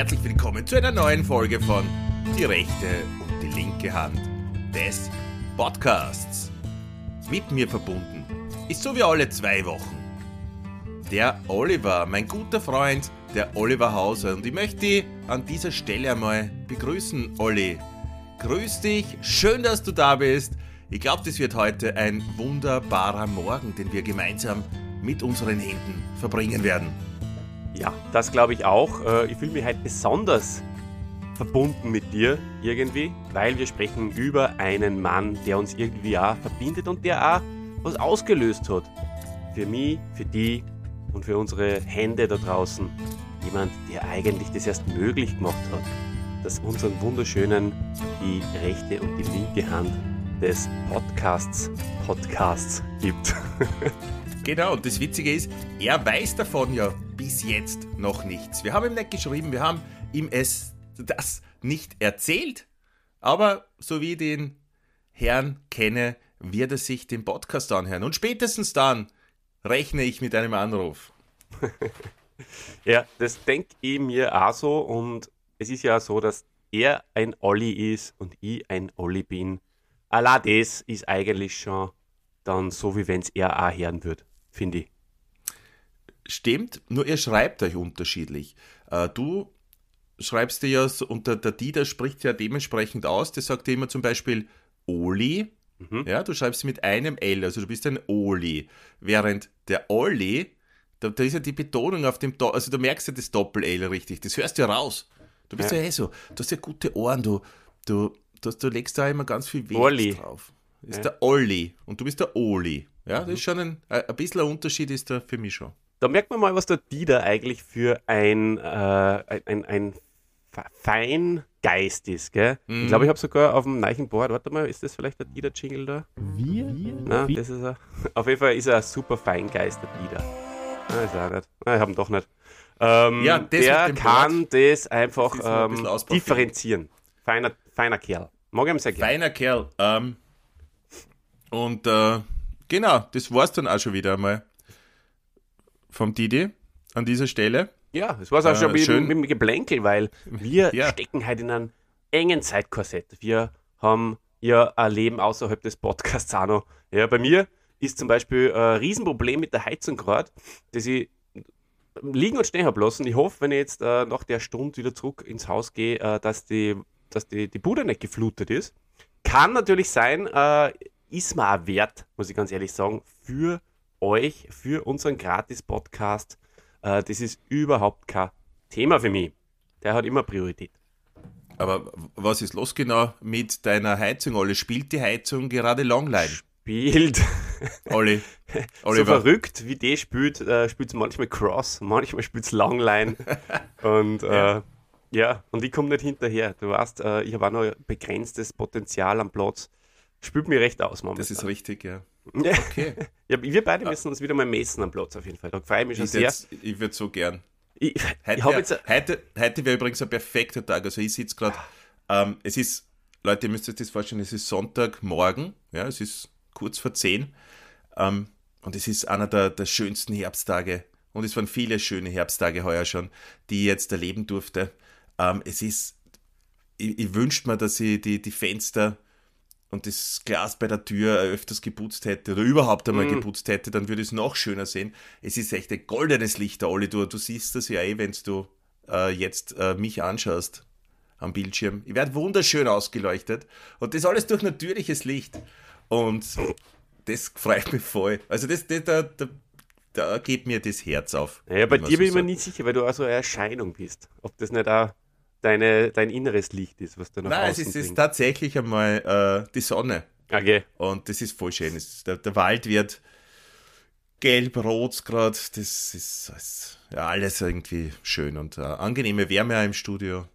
herzlich willkommen zu einer neuen Folge von Die rechte und die linke Hand des Podcasts. Mit mir verbunden ist so wie alle zwei Wochen der Oliver, mein guter Freund, der Oliver Hauser. Und ich möchte dich an dieser Stelle einmal begrüßen, Olli. Grüß dich, schön, dass du da bist. Ich glaube, das wird heute ein wunderbarer Morgen, den wir gemeinsam mit unseren Händen verbringen werden. Ja, das glaube ich auch. Äh, ich fühle mich heute besonders verbunden mit dir irgendwie, weil wir sprechen über einen Mann, der uns irgendwie auch verbindet und der auch was ausgelöst hat. Für mich, für die und für unsere Hände da draußen. Jemand, der eigentlich das erst möglich gemacht hat, dass unseren wunderschönen die rechte und die linke Hand des Podcasts Podcasts gibt. Genau, und das Witzige ist, er weiß davon ja bis jetzt noch nichts. Wir haben ihm nicht geschrieben, wir haben ihm es das nicht erzählt, aber so wie ich den Herrn kenne, wird er sich den Podcast anhören. Und spätestens dann rechne ich mit einem Anruf. ja, das denke ich mir auch so und es ist ja so, dass er ein Olli ist und ich ein Olli bin. Allah, das ist eigentlich schon dann so, wie wenn es er auch hören würde, finde ich. Stimmt, nur ihr schreibt euch unterschiedlich. Äh, du schreibst dir ja, so, und der, der Dieter spricht ja dementsprechend aus, der sagt dir immer zum Beispiel Oli, mhm. ja, du schreibst mit einem L, also du bist ein Oli, während der Olli, da, da ist ja die Betonung auf dem, Do also du merkst ja das Doppel-L richtig, das hörst du ja raus. Du bist ja, ja eh so, du hast ja gute Ohren, du, du, du, du legst da immer ganz viel Wert drauf. Das ist ja. der Olli und du bist der Oli. Ja, das ist schon ein, ein bisschen ein Unterschied ist da für mich schon. Da merkt man mal, was der Dieter eigentlich für ein, äh, ein, ein Feingeist gell? Mhm. Ich glaube, ich habe sogar auf dem neuen Board, warte mal, ist das vielleicht der Dieter-Jingle da? Wir? Nein, das ist er. Auf jeden Fall ist er ein super Feingeist, der Dieter. Nein, ist er nicht. Nein, ich habe ihn doch nicht. Ähm, ja, der kann Board, das einfach das ähm, differenzieren. Feiner, feiner Kerl. Mag ich ihm sehr gerne. Feiner Kerl. Ähm, und äh, genau, das war's dann auch schon wieder einmal vom Didi an dieser Stelle. Ja, das war es auch äh, schon mit, schön. mit dem Geplänkel, weil wir ja. stecken halt in einem engen Zeitkorsett. Wir haben ja ein Leben außerhalb des Podcasts auch noch. Ja, bei mir ist zum Beispiel ein Riesenproblem mit der Heizung gerade, dass ich liegen und stehen habe lassen. Ich hoffe, wenn ich jetzt äh, nach der Stunde wieder zurück ins Haus gehe, äh, dass, die, dass die, die Bude nicht geflutet ist. Kann natürlich sein, äh, ist mir auch wert, muss ich ganz ehrlich sagen, für euch, für unseren Gratis-Podcast äh, das ist überhaupt kein Thema für mich. Der hat immer Priorität. Aber was ist los genau mit deiner Heizung, Olli? Spielt die Heizung gerade Longline? Spielt. Olli. so verrückt wie die spielt, äh, spielt es manchmal Cross, manchmal spielt es Longline. und ja. Äh, ja, und ich komme nicht hinterher. Du weißt, äh, ich habe auch noch begrenztes Potenzial am Platz. Spielt mir recht aus, momentan. Das ist richtig, ja. Okay. ja, wir beide müssen uns wieder mal messen am Platz auf jeden Fall. Da freue ich mich schon ich sehr. ich würde so gern. Ich, heute, wär, heute, heute wäre übrigens ein perfekter Tag. Also ich sitze gerade, ähm, es ist, Leute, ihr müsst euch das vorstellen, es ist Sonntagmorgen, ja, es ist kurz vor 10 ähm, und es ist einer der, der schönsten Herbsttage und es waren viele schöne Herbsttage heuer schon, die ich jetzt erleben durfte. Ähm, es ist, ich, ich wünschte mir, dass ich die, die Fenster und das Glas bei der Tür öfters geputzt hätte oder überhaupt einmal mm. geputzt hätte, dann würde es noch schöner sehen. Es ist echt ein goldenes Licht, Olli. Du, du siehst das ja eh, wenn du äh, jetzt äh, mich anschaust am Bildschirm. Ich werde wunderschön ausgeleuchtet und das alles durch natürliches Licht. Und das freut mich voll. Also das, das da, da, da geht mir das Herz auf. Ja, bei dir so bin ich mir nicht sicher, weil du auch so eine Erscheinung bist. Ob das nicht auch deine, dein inneres Licht ist, was du nach Nein, es ist, ist, tatsächlich einmal äh, die Sonne. Okay. Und das ist voll schön. Es, der, der, Wald wird gelb-rot gerade. Das ist, ist ja, alles irgendwie schön und äh, angenehme Wärme auch im Studio.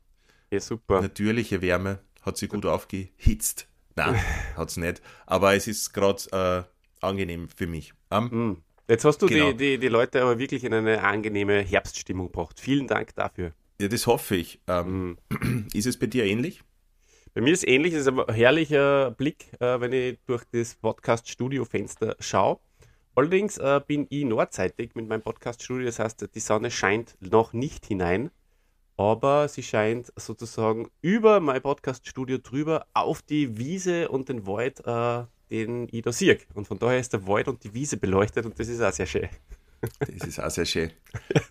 Ja, super. Natürliche Wärme. Hat sie gut aufgehitzt. Nein, hat es nicht. Aber es ist gerade äh, angenehm für mich. Um, Jetzt hast du genau. die, die, die Leute aber wirklich in eine angenehme Herbststimmung gebracht. Vielen Dank dafür. Ja, das hoffe ich. Ähm, ist es bei dir ähnlich? Bei mir ist es ähnlich. Es ist ein herrlicher Blick, äh, wenn ich durch das Podcast-Studio-Fenster schaue. Allerdings äh, bin ich nordseitig mit meinem Podcast-Studio. Das heißt, die Sonne scheint noch nicht hinein. aber sie scheint sozusagen über mein Podcast-Studio drüber auf die Wiese und den Wald, äh, den ich da sehe. Und von daher ist der Wald und die Wiese beleuchtet und das ist auch sehr schön. Das ist auch sehr schön.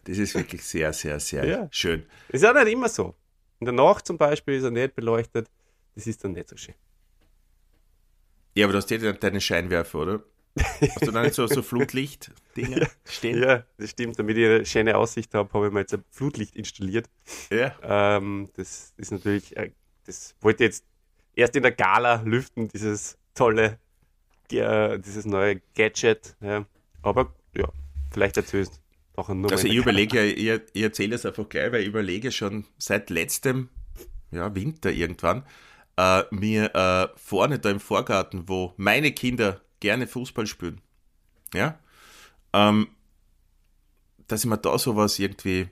Das ist wirklich sehr, sehr, sehr ja. schön. Das ist auch nicht immer so. In der Nacht zum Beispiel ist er nicht beleuchtet. Das ist dann nicht so schön. Ja, aber du hast ja deine Scheinwerfer, oder? Hast du da nicht so, so Flutlicht-Dinger stehen? Ja, das stimmt. Damit ich eine schöne Aussicht habe, habe ich mir jetzt ein Flutlicht installiert. Ja. Ähm, das ist natürlich, äh, das wollte ich jetzt erst in der Gala lüften, dieses tolle, äh, dieses neue Gadget. Ja. Aber ja, vielleicht erzählst du noch ein Also ich überlege, ich, ich erzähle es einfach gleich, weil ich überlege schon seit letztem ja, Winter irgendwann, äh, mir äh, vorne da im Vorgarten, wo meine Kinder gerne Fußball spielen, ja, ähm, dass ich mir da sowas irgendwie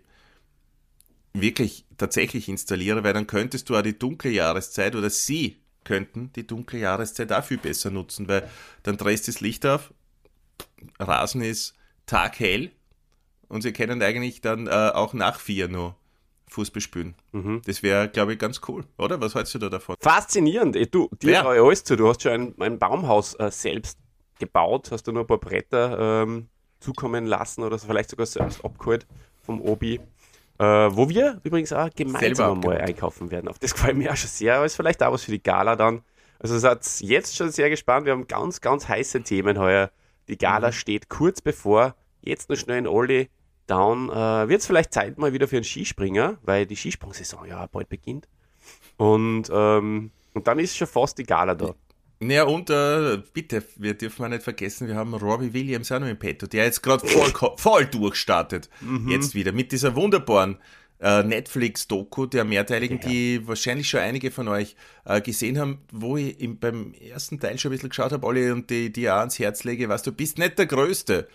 wirklich tatsächlich installiere, weil dann könntest du auch die dunkle Jahreszeit oder sie könnten die dunkle Jahreszeit dafür besser nutzen, weil dann drehst du das Licht auf, Rasen ist taghell und sie können eigentlich dann äh, auch nach vier noch Fußball spielen. Mhm. Das wäre, glaube ich, ganz cool, oder? Was hältst du da davon? Faszinierend. Du, dir ja. alles zu. Du hast schon ein, ein Baumhaus äh, selbst gebaut, hast du nur ein paar Bretter ähm, zukommen lassen oder so, vielleicht sogar selbst abgeholt vom Obi. Äh, wo wir übrigens auch gemeinsam mal einkaufen werden. Auf das gefällt mir auch schon sehr, aber ist vielleicht auch was für die Gala dann. Also seid jetzt schon sehr gespannt. Wir haben ganz, ganz heiße Themen heuer. Die Gala mhm. steht kurz bevor. Jetzt noch schnell in Olli Down. Äh, Wird es vielleicht Zeit mal wieder für einen Skispringer, weil die Skisprungsaison ja bald beginnt. Und, ähm, und dann ist schon fast die Gala da. Naja, und äh, bitte, wir dürfen mal nicht vergessen, wir haben Robbie Williams auch noch im Petto, der jetzt gerade voll, voll durchstartet. Mhm. Jetzt wieder mit dieser wunderbaren äh, Netflix-Doku, der mehrteiligen, ja. die wahrscheinlich schon einige von euch äh, gesehen haben, wo ich im, beim ersten Teil schon ein bisschen geschaut habe, Olli, und die, die auch ans Herz lege, was du bist nicht der größte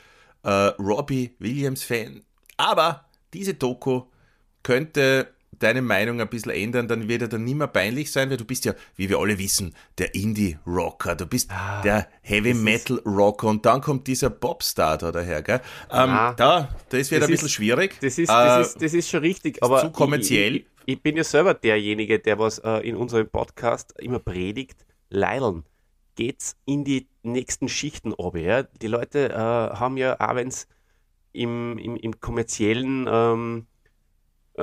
äh, Robbie Williams-Fan, aber diese Doku könnte deine Meinung ein bisschen ändern, dann wird er dann nicht mehr peinlich sein, weil du bist ja, wie wir alle wissen, der Indie-Rocker, du bist ah, der Heavy-Metal-Rocker und dann kommt dieser Popstar da daher, gell? Ähm, ah, da, das wird das ein bisschen schwierig. Das ist, das, äh, ist, das ist schon richtig, aber zu kommerziell. Ich, ich, ich, bin ja selber derjenige, der was äh, in unserem Podcast immer predigt, Leideln, geht's in die nächsten Schichten oben, ja? Die Leute äh, haben ja, auch wenn es im, im, im kommerziellen ähm, äh,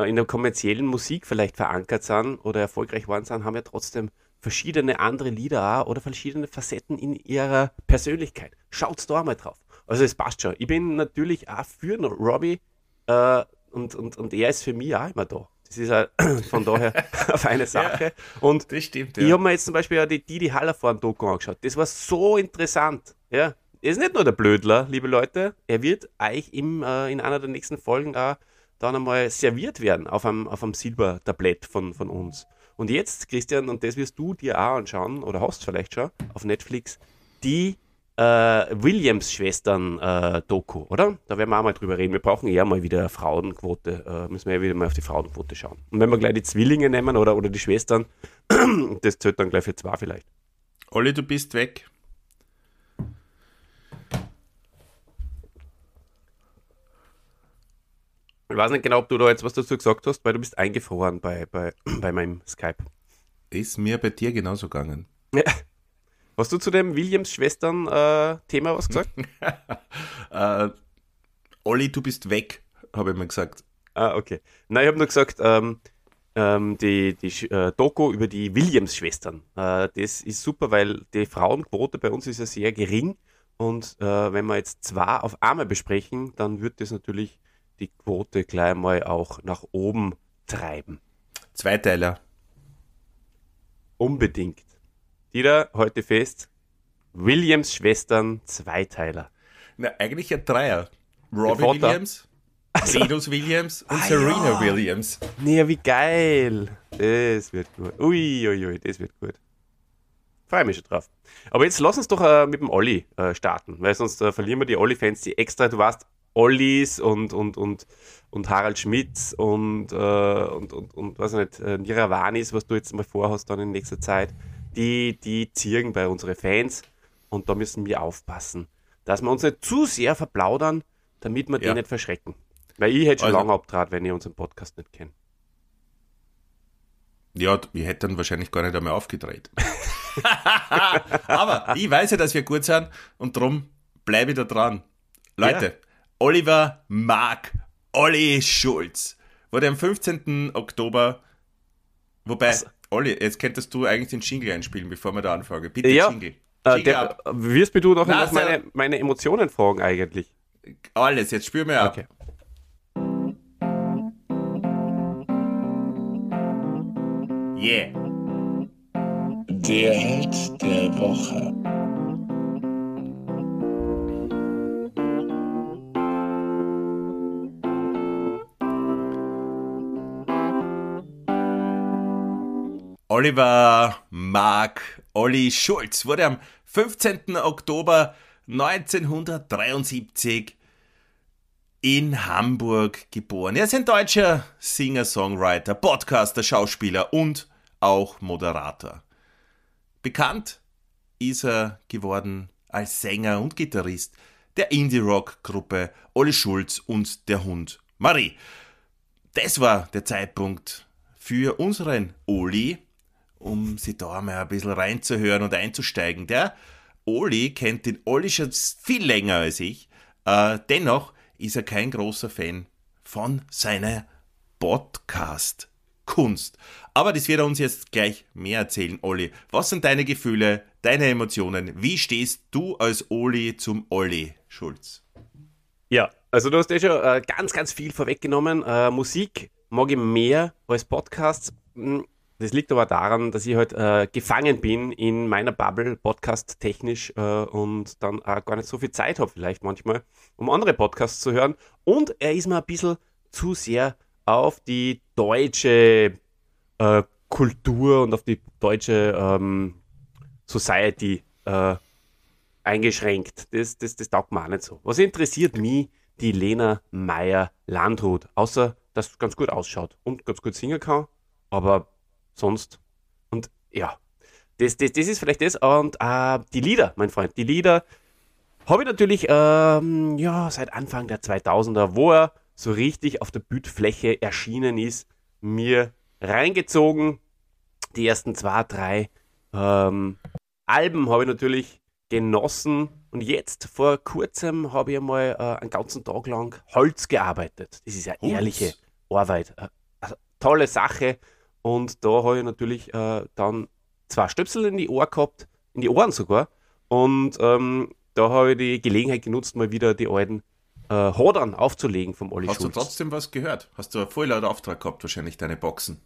in der kommerziellen Musik vielleicht verankert sind oder erfolgreich waren sind, haben ja trotzdem verschiedene andere Lieder auch oder verschiedene Facetten in ihrer Persönlichkeit. Schaut's da mal drauf. Also es passt schon. Ich bin natürlich auch für Robbie äh, und, und, und er ist für mich auch immer da. Das ist halt von daher eine feine Sache. Ja, und das stimmt, ja. ich habe mir jetzt zum Beispiel ja die Didi Hallerfahren-Doku angeschaut. Das war so interessant. Ja, er ist nicht nur der Blödler, liebe Leute. Er wird euch im, äh, in einer der nächsten Folgen auch dann einmal serviert werden auf einem, auf einem Silbertablett von, von uns. Und jetzt, Christian, und das wirst du dir auch anschauen, oder hast vielleicht schon, auf Netflix, die äh, Williams-Schwestern-Doku, äh, oder? Da werden wir auch mal drüber reden. Wir brauchen eher mal wieder Frauenquote, äh, müssen wir ja wieder mal auf die Frauenquote schauen. Und wenn wir gleich die Zwillinge nehmen oder, oder die Schwestern, das zählt dann gleich für zwei vielleicht. Olli, du bist weg. Ich weiß nicht genau, ob du da jetzt was dazu gesagt hast, weil du bist eingefroren bei, bei, bei meinem Skype. Ist mir bei dir genauso gegangen. Ja. Hast du zu dem Williams-Schwestern-Thema äh, was gesagt? äh, Olli, du bist weg, habe ich mir gesagt. Ah, okay. Nein, ich habe nur gesagt, ähm, ähm, die, die äh, Doku über die Williams-Schwestern. Äh, das ist super, weil die Frauenquote bei uns ist ja sehr gering. Und äh, wenn wir jetzt zwei auf einmal besprechen, dann wird das natürlich die Quote gleich mal auch nach oben treiben. Zweiteiler. Unbedingt. Dieter, heute fest, Williams Schwestern Zweiteiler. Na, eigentlich ein Dreier. Robbie Williams, also, Venus Williams und ah, Serena ja. Williams. Nee, wie geil. Das wird gut. Uiuiui, ui, ui, das wird gut. Freue mich schon drauf. Aber jetzt lass uns doch äh, mit dem Olli äh, starten, weil sonst äh, verlieren wir die Olli-Fans, die extra, du weißt, Ollis und, und, und, und Harald Schmitz und, äh, und, und, und was nicht, äh, Niravanis, was du jetzt mal vorhast dann in nächster Zeit, die, die zieren bei unseren Fans und da müssen wir aufpassen, dass wir uns nicht zu sehr verplaudern, damit wir ja. die nicht verschrecken. Weil ich hätte schon also, lange abtrat, wenn ihr unseren Podcast nicht kennt. Ja, wir hätten dann wahrscheinlich gar nicht einmal aufgedreht. Aber ich weiß ja, dass wir gut sind und darum bleibe ich da dran. Leute, ja. Oliver Mark, Olli Schulz wurde am 15. Oktober, wobei, also, Olli, jetzt könntest du eigentlich den Jingle einspielen, bevor wir da anfangen. Bitte ja. Jingle. Äh, der, wirst du noch Na, meine, meine Emotionen fragen eigentlich? Alles, jetzt spüren wir ab. Okay. Yeah. Der Held der Woche. Oliver Mark Olli Schulz wurde am 15. Oktober 1973 in Hamburg geboren. Er ist ein deutscher Singer-Songwriter, Podcaster, Schauspieler und auch Moderator. Bekannt ist er geworden als Sänger und Gitarrist der Indie-Rock-Gruppe Olli Schulz und der Hund Marie. Das war der Zeitpunkt für unseren Oli, um sie da mal ein bisschen reinzuhören und einzusteigen. Der Oli kennt den Oli schon viel länger als ich. Äh, dennoch ist er kein großer Fan von seiner Podcast-Kunst. Aber das wird er uns jetzt gleich mehr erzählen, Olli. Was sind deine Gefühle, deine Emotionen? Wie stehst du als Oli zum Olli Schulz? Ja, also du hast ja schon äh, ganz, ganz viel vorweggenommen. Äh, Musik mag ich mehr als Podcasts. Das liegt aber daran, dass ich halt äh, gefangen bin in meiner Bubble, podcast-technisch, äh, und dann auch gar nicht so viel Zeit habe, vielleicht manchmal, um andere Podcasts zu hören. Und er ist mir ein bisschen zu sehr auf die deutsche äh, Kultur und auf die deutsche ähm, Society äh, eingeschränkt. Das, das, das taugt mir auch nicht so. Was interessiert mich die Lena Meyer-Landrut? Außer, dass sie ganz gut ausschaut und ganz gut singen kann, aber sonst. Und ja, das, das, das ist vielleicht das. Und äh, die Lieder, mein Freund, die Lieder habe ich natürlich ähm, ja, seit Anfang der 2000er, wo er so richtig auf der Bildfläche erschienen ist, mir reingezogen. Die ersten zwei, drei ähm, Alben habe ich natürlich genossen. Und jetzt vor kurzem habe ich einmal äh, einen ganzen Tag lang Holz gearbeitet. Das ist ja ehrliche Arbeit. Äh, also, tolle Sache. Und da habe ich natürlich äh, dann zwei Stöpsel in die Ohr gehabt, in die Ohren sogar. Und ähm, da habe ich die Gelegenheit genutzt, mal wieder die alten äh, Hodern aufzulegen vom Olli Hast Schulz. du trotzdem was gehört? Hast du einen voll laut Auftrag gehabt, wahrscheinlich deine Boxen?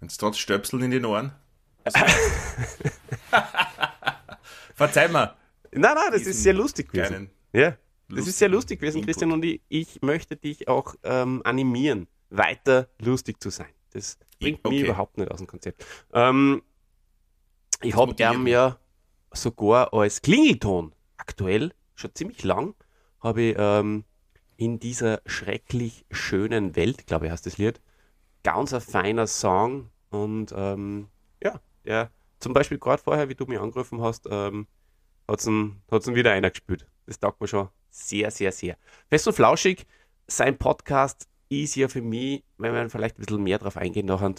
Wenn es trotz Stöpseln in den Ohren? Verzeih mir. Nein, nein, das ist sehr lustig gewesen. Ja, das ist sehr lustig gewesen, Input. Christian, und ich, ich möchte dich auch ähm, animieren, weiter lustig zu sein. Das bringt okay. mich überhaupt nicht aus dem Konzept. Ähm, ich habe ihn ja sogar als Klingelton aktuell schon ziemlich lang habe ich ähm, in dieser schrecklich schönen Welt, glaube ich, heißt das Lied, ganz ein feiner Song und ähm, ja, der zum Beispiel gerade vorher, wie du mich angerufen hast, ähm, hat es ihn wieder einer gespielt. Das taugt mir schon sehr, sehr, sehr. Fest und flauschig, sein Podcast ist ja für mich, wenn man vielleicht ein bisschen mehr drauf eingehen nachher,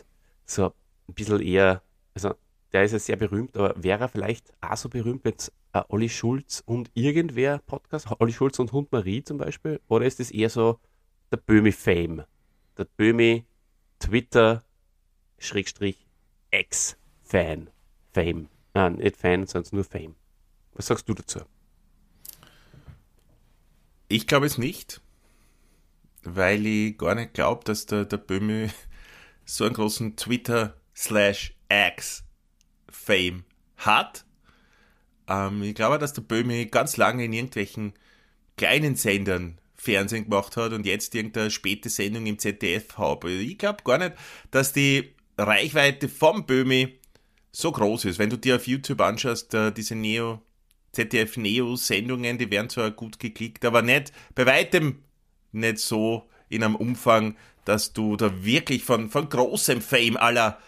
so ein bisschen eher, also der ist ja sehr berühmt, aber wäre er vielleicht auch so berühmt, wenn es äh, Olli Schulz und irgendwer Podcast, Olli Schulz und Hund Marie zum Beispiel, oder ist das eher so der Böhmi-Fame? Der Böhmi Twitter Schrägstrich Ex-Fan. Fame. Nein, nicht Fan, sondern nur Fame. Was sagst du dazu? Ich glaube es nicht, weil ich gar nicht glaube, dass der, der Böhmi so einen großen Twitter slash X Fame hat. Ähm, ich glaube, dass der Böhmi ganz lange in irgendwelchen kleinen Sendern Fernsehen gemacht hat und jetzt irgendeine späte Sendung im ZDF habe. Ich glaube gar nicht, dass die Reichweite vom Böhmi so groß ist. Wenn du dir auf YouTube anschaust, äh, diese Neo, ZDF Neo-Sendungen, die werden zwar gut geklickt, aber nicht, bei weitem nicht so in einem Umfang, dass du da wirklich von, von großem Fame aller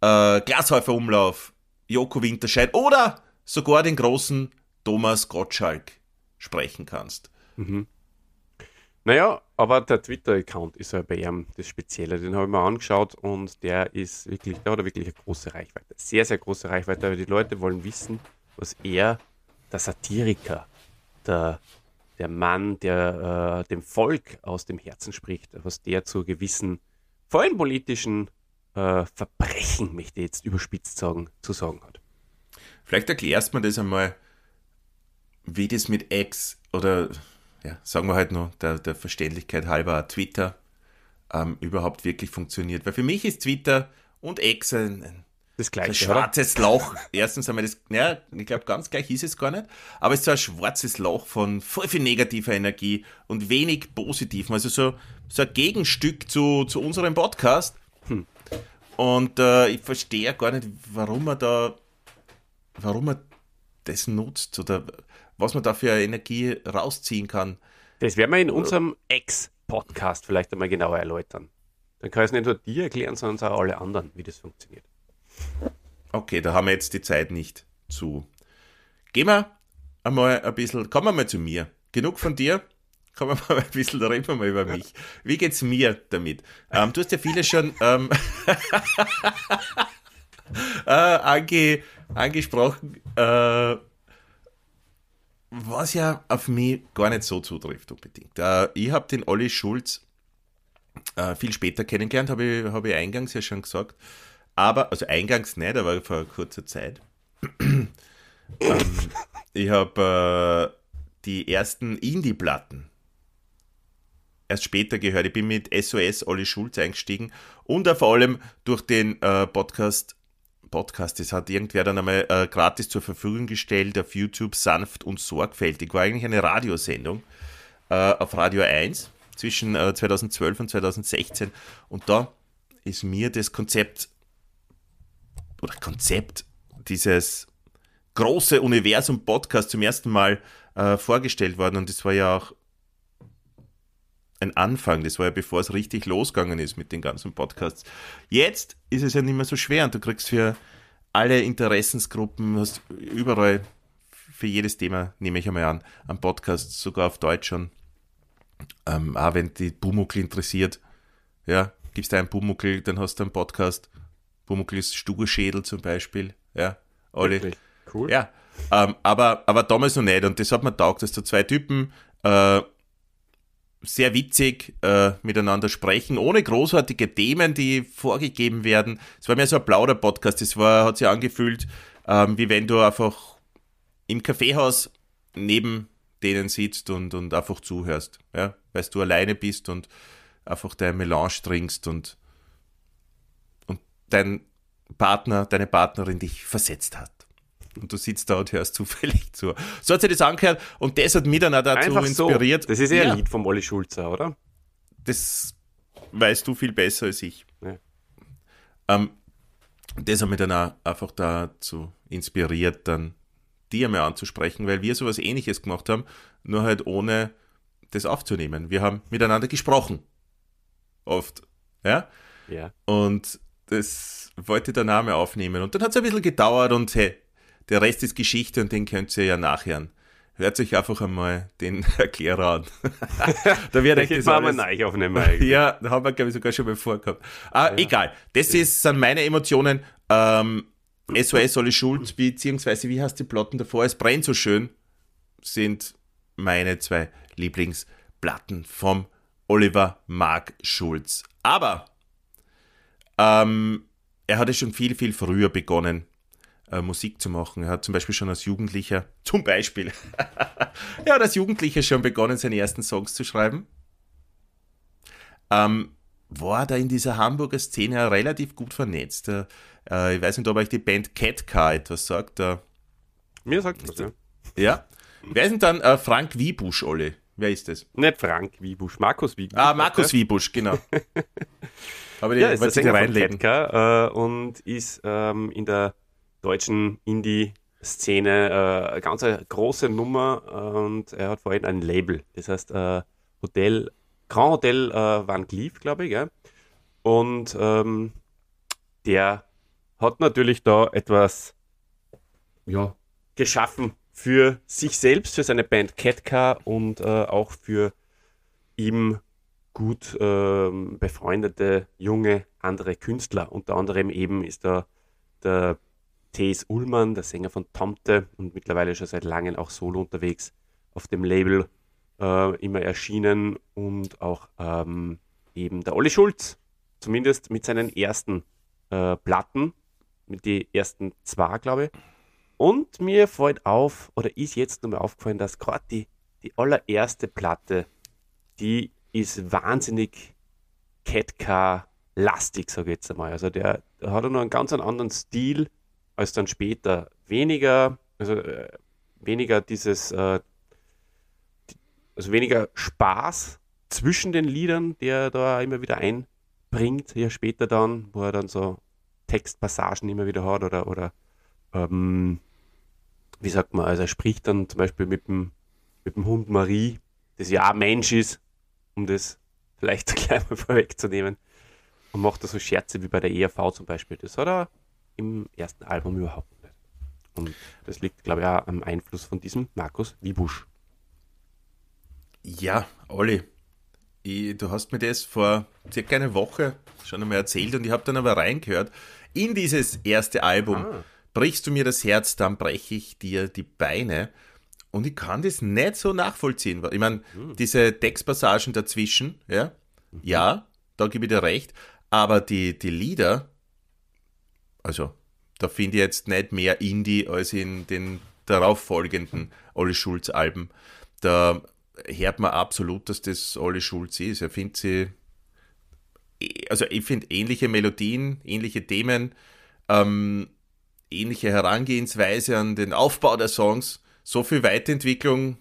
äh, Glashäufer-Umlauf, Joko Winterscheid oder sogar den großen Thomas Gottschalk sprechen kannst. Mhm. Naja, aber der Twitter-Account ist ja bei ihm das Spezielle. Den habe ich mir angeschaut und der ist wirklich, der hat wirklich eine große Reichweite. Sehr, sehr große Reichweite, weil die Leute wollen wissen, was er, der Satiriker, der, der Mann, der äh, dem Volk aus dem Herzen spricht, was der zu gewissen, vor allem politischen äh, Verbrechen, möchte ich jetzt überspitzt sagen, zu sagen hat. Vielleicht erklärst mir das einmal, wie das mit Ex oder ja, sagen wir halt nur der, der Verständlichkeit halber Twitter ähm, überhaupt wirklich funktioniert. Weil für mich ist Twitter und Ex ein, ein das gleiche, ein schwarzes oder? Loch. Erstens einmal das, ja, ich glaube, ganz gleich ist es gar nicht, aber es ist so ein schwarzes Loch von voll viel negativer Energie und wenig Positivem. Also so, so ein Gegenstück zu, zu unserem Podcast. Hm. Und äh, ich verstehe gar nicht, warum man da, warum man das nutzt oder was man da für Energie rausziehen kann. Das werden wir in unserem Ex-Podcast vielleicht einmal genauer erläutern. Dann kann ich es nicht nur dir erklären, sondern auch alle anderen, wie das funktioniert. Okay, da haben wir jetzt die Zeit nicht zu. Gehen wir einmal ein bisschen, kommen wir mal zu mir. Genug von dir, kommen wir mal ein bisschen, da reden wir mal über mich. Wie geht's mir damit? Ähm, du hast ja viele schon ähm, äh, ange, angesprochen. Äh, was ja auf mich gar nicht so zutrifft unbedingt. Äh, ich habe den Olli Schulz äh, viel später kennengelernt, habe ich, hab ich eingangs ja schon gesagt. Aber, also eingangs nicht, aber vor kurzer Zeit. ähm, ich habe äh, die ersten Indie-Platten erst später gehört. Ich bin mit SOS Olli Schulz eingestiegen und vor allem durch den äh, Podcast Podcast, das hat irgendwer dann einmal äh, gratis zur Verfügung gestellt auf YouTube, sanft und sorgfältig. War eigentlich eine Radiosendung äh, auf Radio 1 zwischen äh, 2012 und 2016. Und da ist mir das Konzept oder Konzept dieses große Universum Podcast zum ersten Mal äh, vorgestellt worden. Und das war ja auch ein Anfang. Das war ja bevor es richtig losgegangen ist mit den ganzen Podcasts. Jetzt ist es ja nicht mehr so schwer und du kriegst für alle Interessensgruppen, hast überall für jedes Thema, nehme ich einmal an, am Podcast, sogar auf Deutsch schon. Ähm, auch wenn die Bumuckel interessiert, ja, gibst du einen Bumuckel, dann hast du einen Podcast. Bumuckel ist Stugerschädel zum Beispiel, ja, alle. Wirklich? Cool. Ja, ähm, aber, aber damals noch nicht und das hat mir taugt, dass da zwei Typen äh, sehr witzig äh, miteinander sprechen, ohne großartige Themen, die vorgegeben werden. Es war mehr so ein Plauder-Podcast. Es war, hat sich angefühlt, ähm, wie wenn du einfach im Kaffeehaus neben denen sitzt und, und einfach zuhörst. Ja? Weil du alleine bist und einfach dein Melange trinkst und dein Partner, deine Partnerin dich versetzt hat und du sitzt da und hörst zufällig zu. So hat sich das angehört und das hat mich dann auch dazu Einfach inspiriert. So. Das ist eher ja. ein Lied von Molly Schulzer, oder? Das weißt du viel besser als ich. Ja. Ähm, das hat mich dann auch einfach dazu inspiriert, dann die einmal anzusprechen, weil wir sowas ähnliches gemacht haben, nur halt ohne das aufzunehmen. Wir haben miteinander gesprochen. Oft. Ja? Ja. Und das wollte der Name aufnehmen. Und dann hat es ein bisschen gedauert und hey, der Rest ist Geschichte und den könnt ihr ja nachhören. Hört euch einfach einmal den Erklärer an. da wird euch das alles... wir aufnehmen eigentlich. Ja, da haben wir, glaube ich, sogar schon mal vorgehabt. Ah, ja. Egal. Das ja. ist, sind meine Emotionen. Ähm, SOS Olli Schulz, beziehungsweise wie heißt die Platten davor? Es brennt so schön, sind meine zwei Lieblingsplatten vom Oliver Mark Schulz. Aber ähm, er hatte schon viel, viel früher begonnen, äh, Musik zu machen. Er hat zum Beispiel schon als Jugendlicher, zum Beispiel, er hat als Jugendlicher schon begonnen, seine ersten Songs zu schreiben. Ähm, war da in dieser Hamburger Szene relativ gut vernetzt. Äh, ich weiß nicht, ob euch die Band Cat Car etwas sagt. Äh, Mir sagt das, ja. Ja. Wer ist denn dann äh, Frank Wiebusch, Olli? Wer ist das? Nicht Frank Wiebusch, Markus Wiebusch. Ah, Markus Wiebusch, genau. Aber die, ja, ist der Sänger von Ketka, äh, und ist ähm, in der deutschen Indie-Szene äh, eine ganz große Nummer und er hat vorhin ein Label, das heißt äh, Hotel, Grand Hotel äh, Van Cleef, glaube ich, gell? und ähm, der hat natürlich da etwas ja, geschaffen für sich selbst, für seine Band Catcar und äh, auch für ihm gut äh, befreundete junge andere Künstler. Unter anderem eben ist da der T.S. Ullmann, der Sänger von Tomte und mittlerweile schon seit langem auch solo unterwegs auf dem Label äh, immer erschienen und auch ähm, eben der Olli Schulz, zumindest mit seinen ersten äh, Platten, mit den ersten zwei, glaube ich. Und mir fällt auf, oder ist jetzt nochmal aufgefallen, dass gerade die, die allererste Platte, die ist wahnsinnig Catcar-lastig, sage ich jetzt einmal. Also der, der hat noch einen ganz anderen Stil als dann später. Weniger, also äh, weniger dieses, äh, also weniger Spaß zwischen den Liedern, der da immer wieder einbringt, ja später dann, wo er dann so Textpassagen immer wieder hat oder, oder ähm, wie sagt man, also er spricht dann zum Beispiel mit dem, mit dem Hund Marie, das ja ein Mensch ist, um das vielleicht gleich mal vorwegzunehmen, und macht da so Scherze wie bei der ERV zum Beispiel. Das hat er im ersten Album überhaupt nicht. Und das liegt, glaube ich, auch am Einfluss von diesem Markus Wiebusch. Ja, Olli, ich, du hast mir das vor circa einer Woche schon einmal erzählt und ich habe dann aber reingehört in dieses erste Album. Ah brichst du mir das Herz, dann breche ich dir die Beine. Und ich kann das nicht so nachvollziehen. Ich meine, mhm. diese Textpassagen dazwischen, ja, mhm. ja, da gebe ich dir recht, aber die, die Lieder, also da finde ich jetzt nicht mehr Indie als in den darauffolgenden Olli Schulz Alben. Da hört man absolut, dass das Olli Schulz ist. Er findet sie, also ich finde ähnliche Melodien, ähnliche Themen, ähm, ähnliche Herangehensweise an den Aufbau der Songs. So viel Weiterentwicklung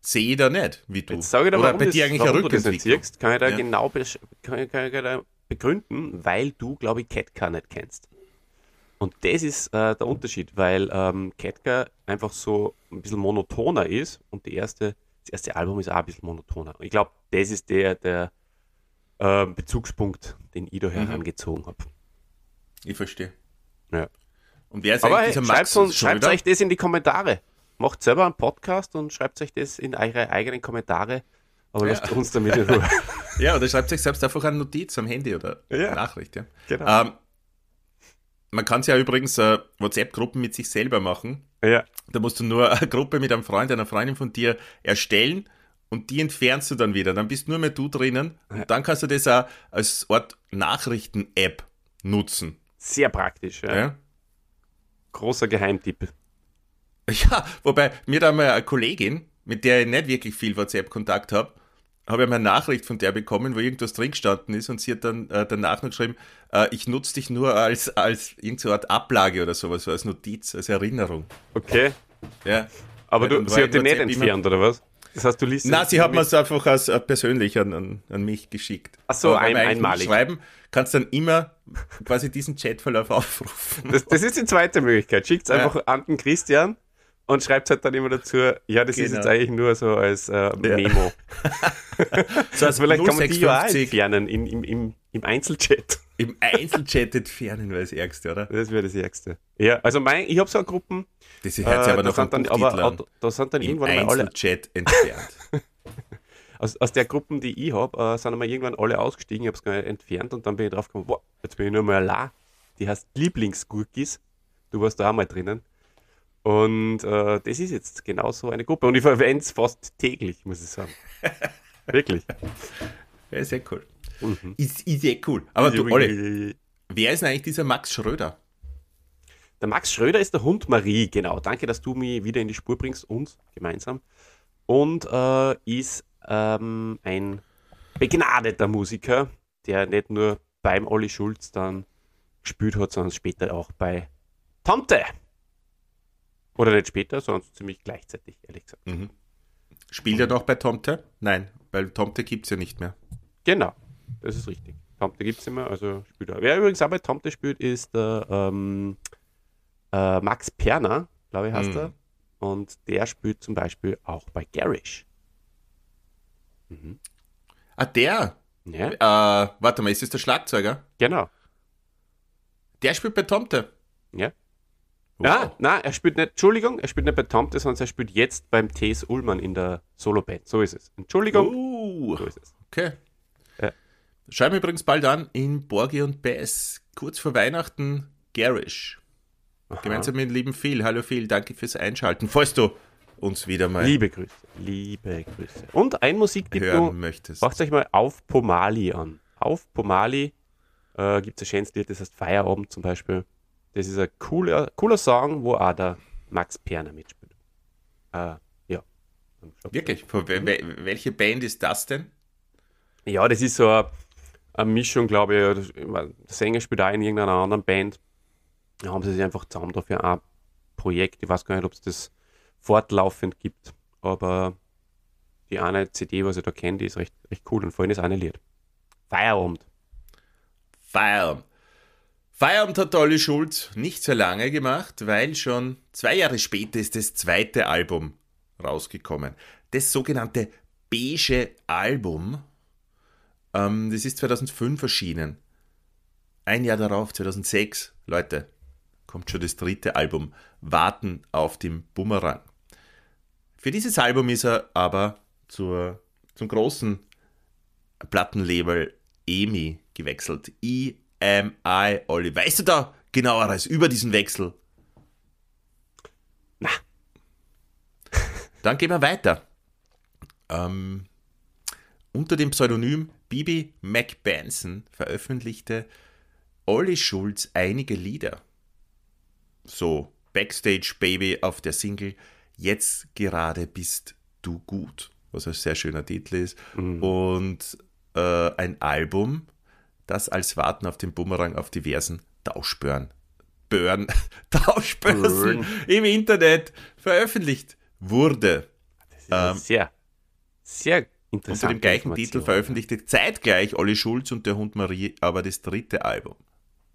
sehe ich da nicht, wie du. Jetzt sage ich dir, Oder bei das, dir eigentlich eine Rückentwicklung. Siehst, kann ich da ja. genau kann ich, kann ich da begründen, weil du, glaube ich, Ketka nicht kennst. Und das ist äh, der Unterschied, weil ähm, Ketka einfach so ein bisschen monotoner ist und die erste, das erste Album ist auch ein bisschen monotoner. Ich glaube, das ist der, der äh, Bezugspunkt, den ich da mhm. herangezogen habe. Ich verstehe. Ja. Und wer ist Aber eigentlich hey, dieser Max schreibt, schreibt euch das in die Kommentare. Macht selber einen Podcast und schreibt euch das in eure eigenen Kommentare. Aber ja. lasst uns damit in Ruhe. ja, oder schreibt euch selbst einfach eine Notiz am Handy oder ja. Nachricht. Ja. Genau. Ähm, man kann es ja übrigens äh, WhatsApp-Gruppen mit sich selber machen. Ja. Da musst du nur eine Gruppe mit einem Freund, einer Freundin von dir erstellen und die entfernst du dann wieder. Dann bist nur mehr du drinnen und dann kannst du das auch als Art Nachrichten-App nutzen. Sehr praktisch, ja. ja. Großer Geheimtipp. Ja, wobei mir da mal eine Kollegin, mit der ich nicht wirklich viel WhatsApp-Kontakt habe, habe ich mal eine Nachricht von der bekommen, wo irgendwas drin gestanden ist und sie hat dann äh, danach noch geschrieben, äh, ich nutze dich nur als, als irgendeine Art Ablage oder sowas, als Notiz, als Erinnerung. Okay. Ja. Aber du, sie hat dich nicht entfernt, oder was? Das heißt, du liest Nein, sie hat mir es einfach als, äh, persönlich an, an, an, mich geschickt. Ach so, ein, einmalig. Schreiben, kannst dann immer quasi diesen Chatverlauf aufrufen. Das, das ist die zweite Möglichkeit. Schickt es einfach ja. an den Christian und schreibt halt dann immer dazu, ja, das genau. ist jetzt eigentlich nur so als äh, Memo. Ja. so als Vielleicht kann man die ja entfernen in, im, im, im Einzelchat. Im Einzelchat entfernen wäre das Ärgste, oder? Das wäre das Ärgste. Ja, also mein, ich habe so eine Gruppen. Das hört sich äh, aber noch sind dann, aber, Da sind dann Im irgendwann mal alle. Einzelchat entfernt. aus, aus der Gruppe, die ich habe, äh, sind einmal irgendwann alle ausgestiegen, ich habe es gar nicht entfernt und dann bin ich drauf gekommen, jetzt bin ich nur mal allein. Die heißt Lieblingsgurkis. Du warst da auch mal drinnen. Und äh, das ist jetzt genau so eine Gruppe. Und ich verwende es fast täglich, muss ich sagen. Wirklich. Ja, sehr cool. Mhm. Ist, ist sehr cool. Aber du, Olli, wer ist eigentlich dieser Max Schröder? Der Max Schröder ist der Hund Marie, genau. Danke, dass du mich wieder in die Spur bringst, uns gemeinsam. Und äh, ist ähm, ein begnadeter Musiker, der nicht nur beim Olli Schulz dann gespielt hat, sondern später auch bei Tante. Oder nicht später, sondern ziemlich gleichzeitig, ehrlich gesagt. Mhm. Spielt er noch bei Tomte? Nein, weil Tomte gibt es ja nicht mehr. Genau, das ist richtig. Tomte gibt es immer, also spielt er. Wer übrigens auch bei Tomte spielt, ist der ähm, äh, Max Perner, glaube ich, heißt mhm. er. Und der spielt zum Beispiel auch bei Garish. Mhm. Ah, der? Ja. Äh, warte mal, ist das der Schlagzeuger? Genau. Der spielt bei Tomte. Ja. Wow. Ja, nein, er spielt nicht, Entschuldigung, er spielt nicht bei Tomte, sondern er spielt jetzt beim T.S. Ullmann in der Soloband. So ist es. Entschuldigung. Uh, so ist es. okay. Ja. Schauen wir übrigens bald an in Borgi und Bass, kurz vor Weihnachten, Garish. Gemeinsam mit lieben Phil. Hallo Phil, danke fürs Einschalten. Falls du uns wieder mal. Liebe Grüße, liebe Grüße. Und ein Musiktipp, hören möchtest. Macht euch mal auf Pomali an. Auf Pomali äh, gibt es ein schönes Lied, das heißt Feierabend zum Beispiel. Das ist ein cooler, cooler Song, wo auch der Max Perner mitspielt. Äh, ja. Wirklich? Welche Band ist das denn? Ja, das ist so eine, eine Mischung, glaube ich. Der Sänger spielt auch in irgendeiner anderen Band. Da haben sie sich einfach zusammen dafür ein Projekt. Ich weiß gar nicht, ob es das fortlaufend gibt, aber die eine CD, was ich da kenne, die ist recht, recht cool und vor allem das eine Lied. Feierabend. Feierabend. Feierabend hat Olli Schulz nicht so lange gemacht, weil schon zwei Jahre später ist das zweite Album rausgekommen. Das sogenannte Beige Album. Ähm, das ist 2005 erschienen. Ein Jahr darauf, 2006, Leute, kommt schon das dritte Album, Warten auf dem Bumerang. Für dieses Album ist er aber zur, zum großen Plattenlabel EMI gewechselt. Olli. Weißt du da genaueres über diesen Wechsel? Na. Dann gehen wir weiter. Ähm, unter dem Pseudonym Bibi McBenson veröffentlichte Olli Schulz einige Lieder so Backstage Baby auf der Single Jetzt gerade bist du gut, was ein sehr schöner Titel ist. Mhm. Und äh, ein Album, das als Warten auf den Bumerang auf diversen Tauschbörsen Börn, Tauschbörsen im Internet veröffentlicht wurde. Das ist ähm, sehr, sehr interessant. Unter dem gleichen Titel veröffentlichte zeitgleich Olli Schulz und der Hund Marie aber das dritte Album.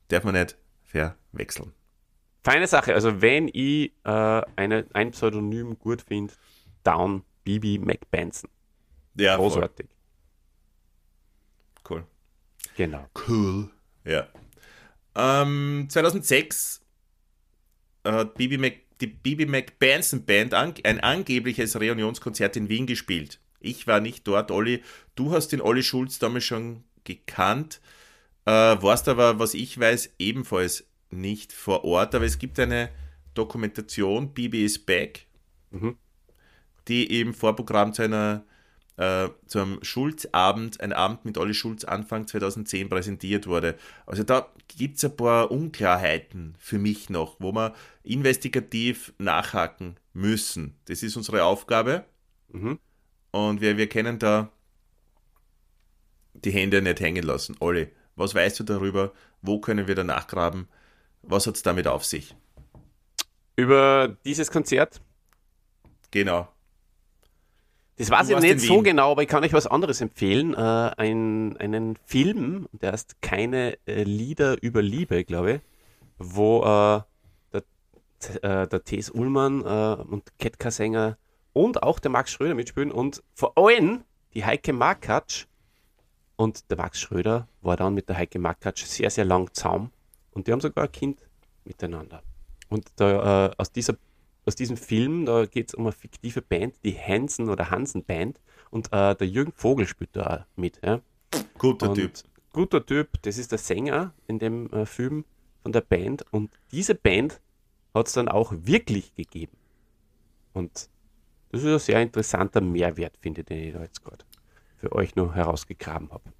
Darf man nicht verwechseln. Feine Sache. Also, wenn ich äh, eine, ein Pseudonym gut finde, Down Bibi McBenson. Ja, Großartig. Voll. Cool. Genau. Cool. Ja. Ähm, 2006 hat Bibi Mac, die Bibi McBenson Band an, ein angebliches Reunionskonzert in Wien gespielt. Ich war nicht dort, Olli. Du hast den Olli Schulz damals schon gekannt. Äh, warst aber, was ich weiß, ebenfalls nicht vor Ort, aber es gibt eine Dokumentation, Bibi is Back, mhm. die im Vorprogramm zu einer äh, zum Schulz-Abend, ein Abend mit Olli Schulz Anfang 2010 präsentiert wurde. Also da gibt es ein paar Unklarheiten für mich noch, wo wir investigativ nachhaken müssen. Das ist unsere Aufgabe. Mhm. Und wir, wir können da die Hände nicht hängen lassen. Olli, was weißt du darüber? Wo können wir da nachgraben? Was hat es damit auf sich? Über dieses Konzert? Genau. Das weiß ich nicht so genau, aber ich kann euch was anderes empfehlen. Äh, ein, einen Film, der heißt Keine äh, Lieder über Liebe, glaube ich, wo äh, der, äh, der T.S. Ullmann äh, und Ketka Sänger und auch der Max Schröder mitspielen und vor allem die Heike Markatsch. Und der Max Schröder war dann mit der Heike Markatsch sehr, sehr lang zaum und die haben sogar ein Kind miteinander. Und da, äh, aus, dieser, aus diesem Film, da geht es um eine fiktive Band, die Hansen oder Hansen Band. Und äh, der Jürgen Vogel spielt da mit. Ja? Guter und Typ. Guter Typ, das ist der Sänger in dem äh, Film von der Band. Und diese Band hat es dann auch wirklich gegeben. Und das ist ein sehr interessanter Mehrwert, finde ich, den ich da jetzt gerade für euch noch herausgegraben habe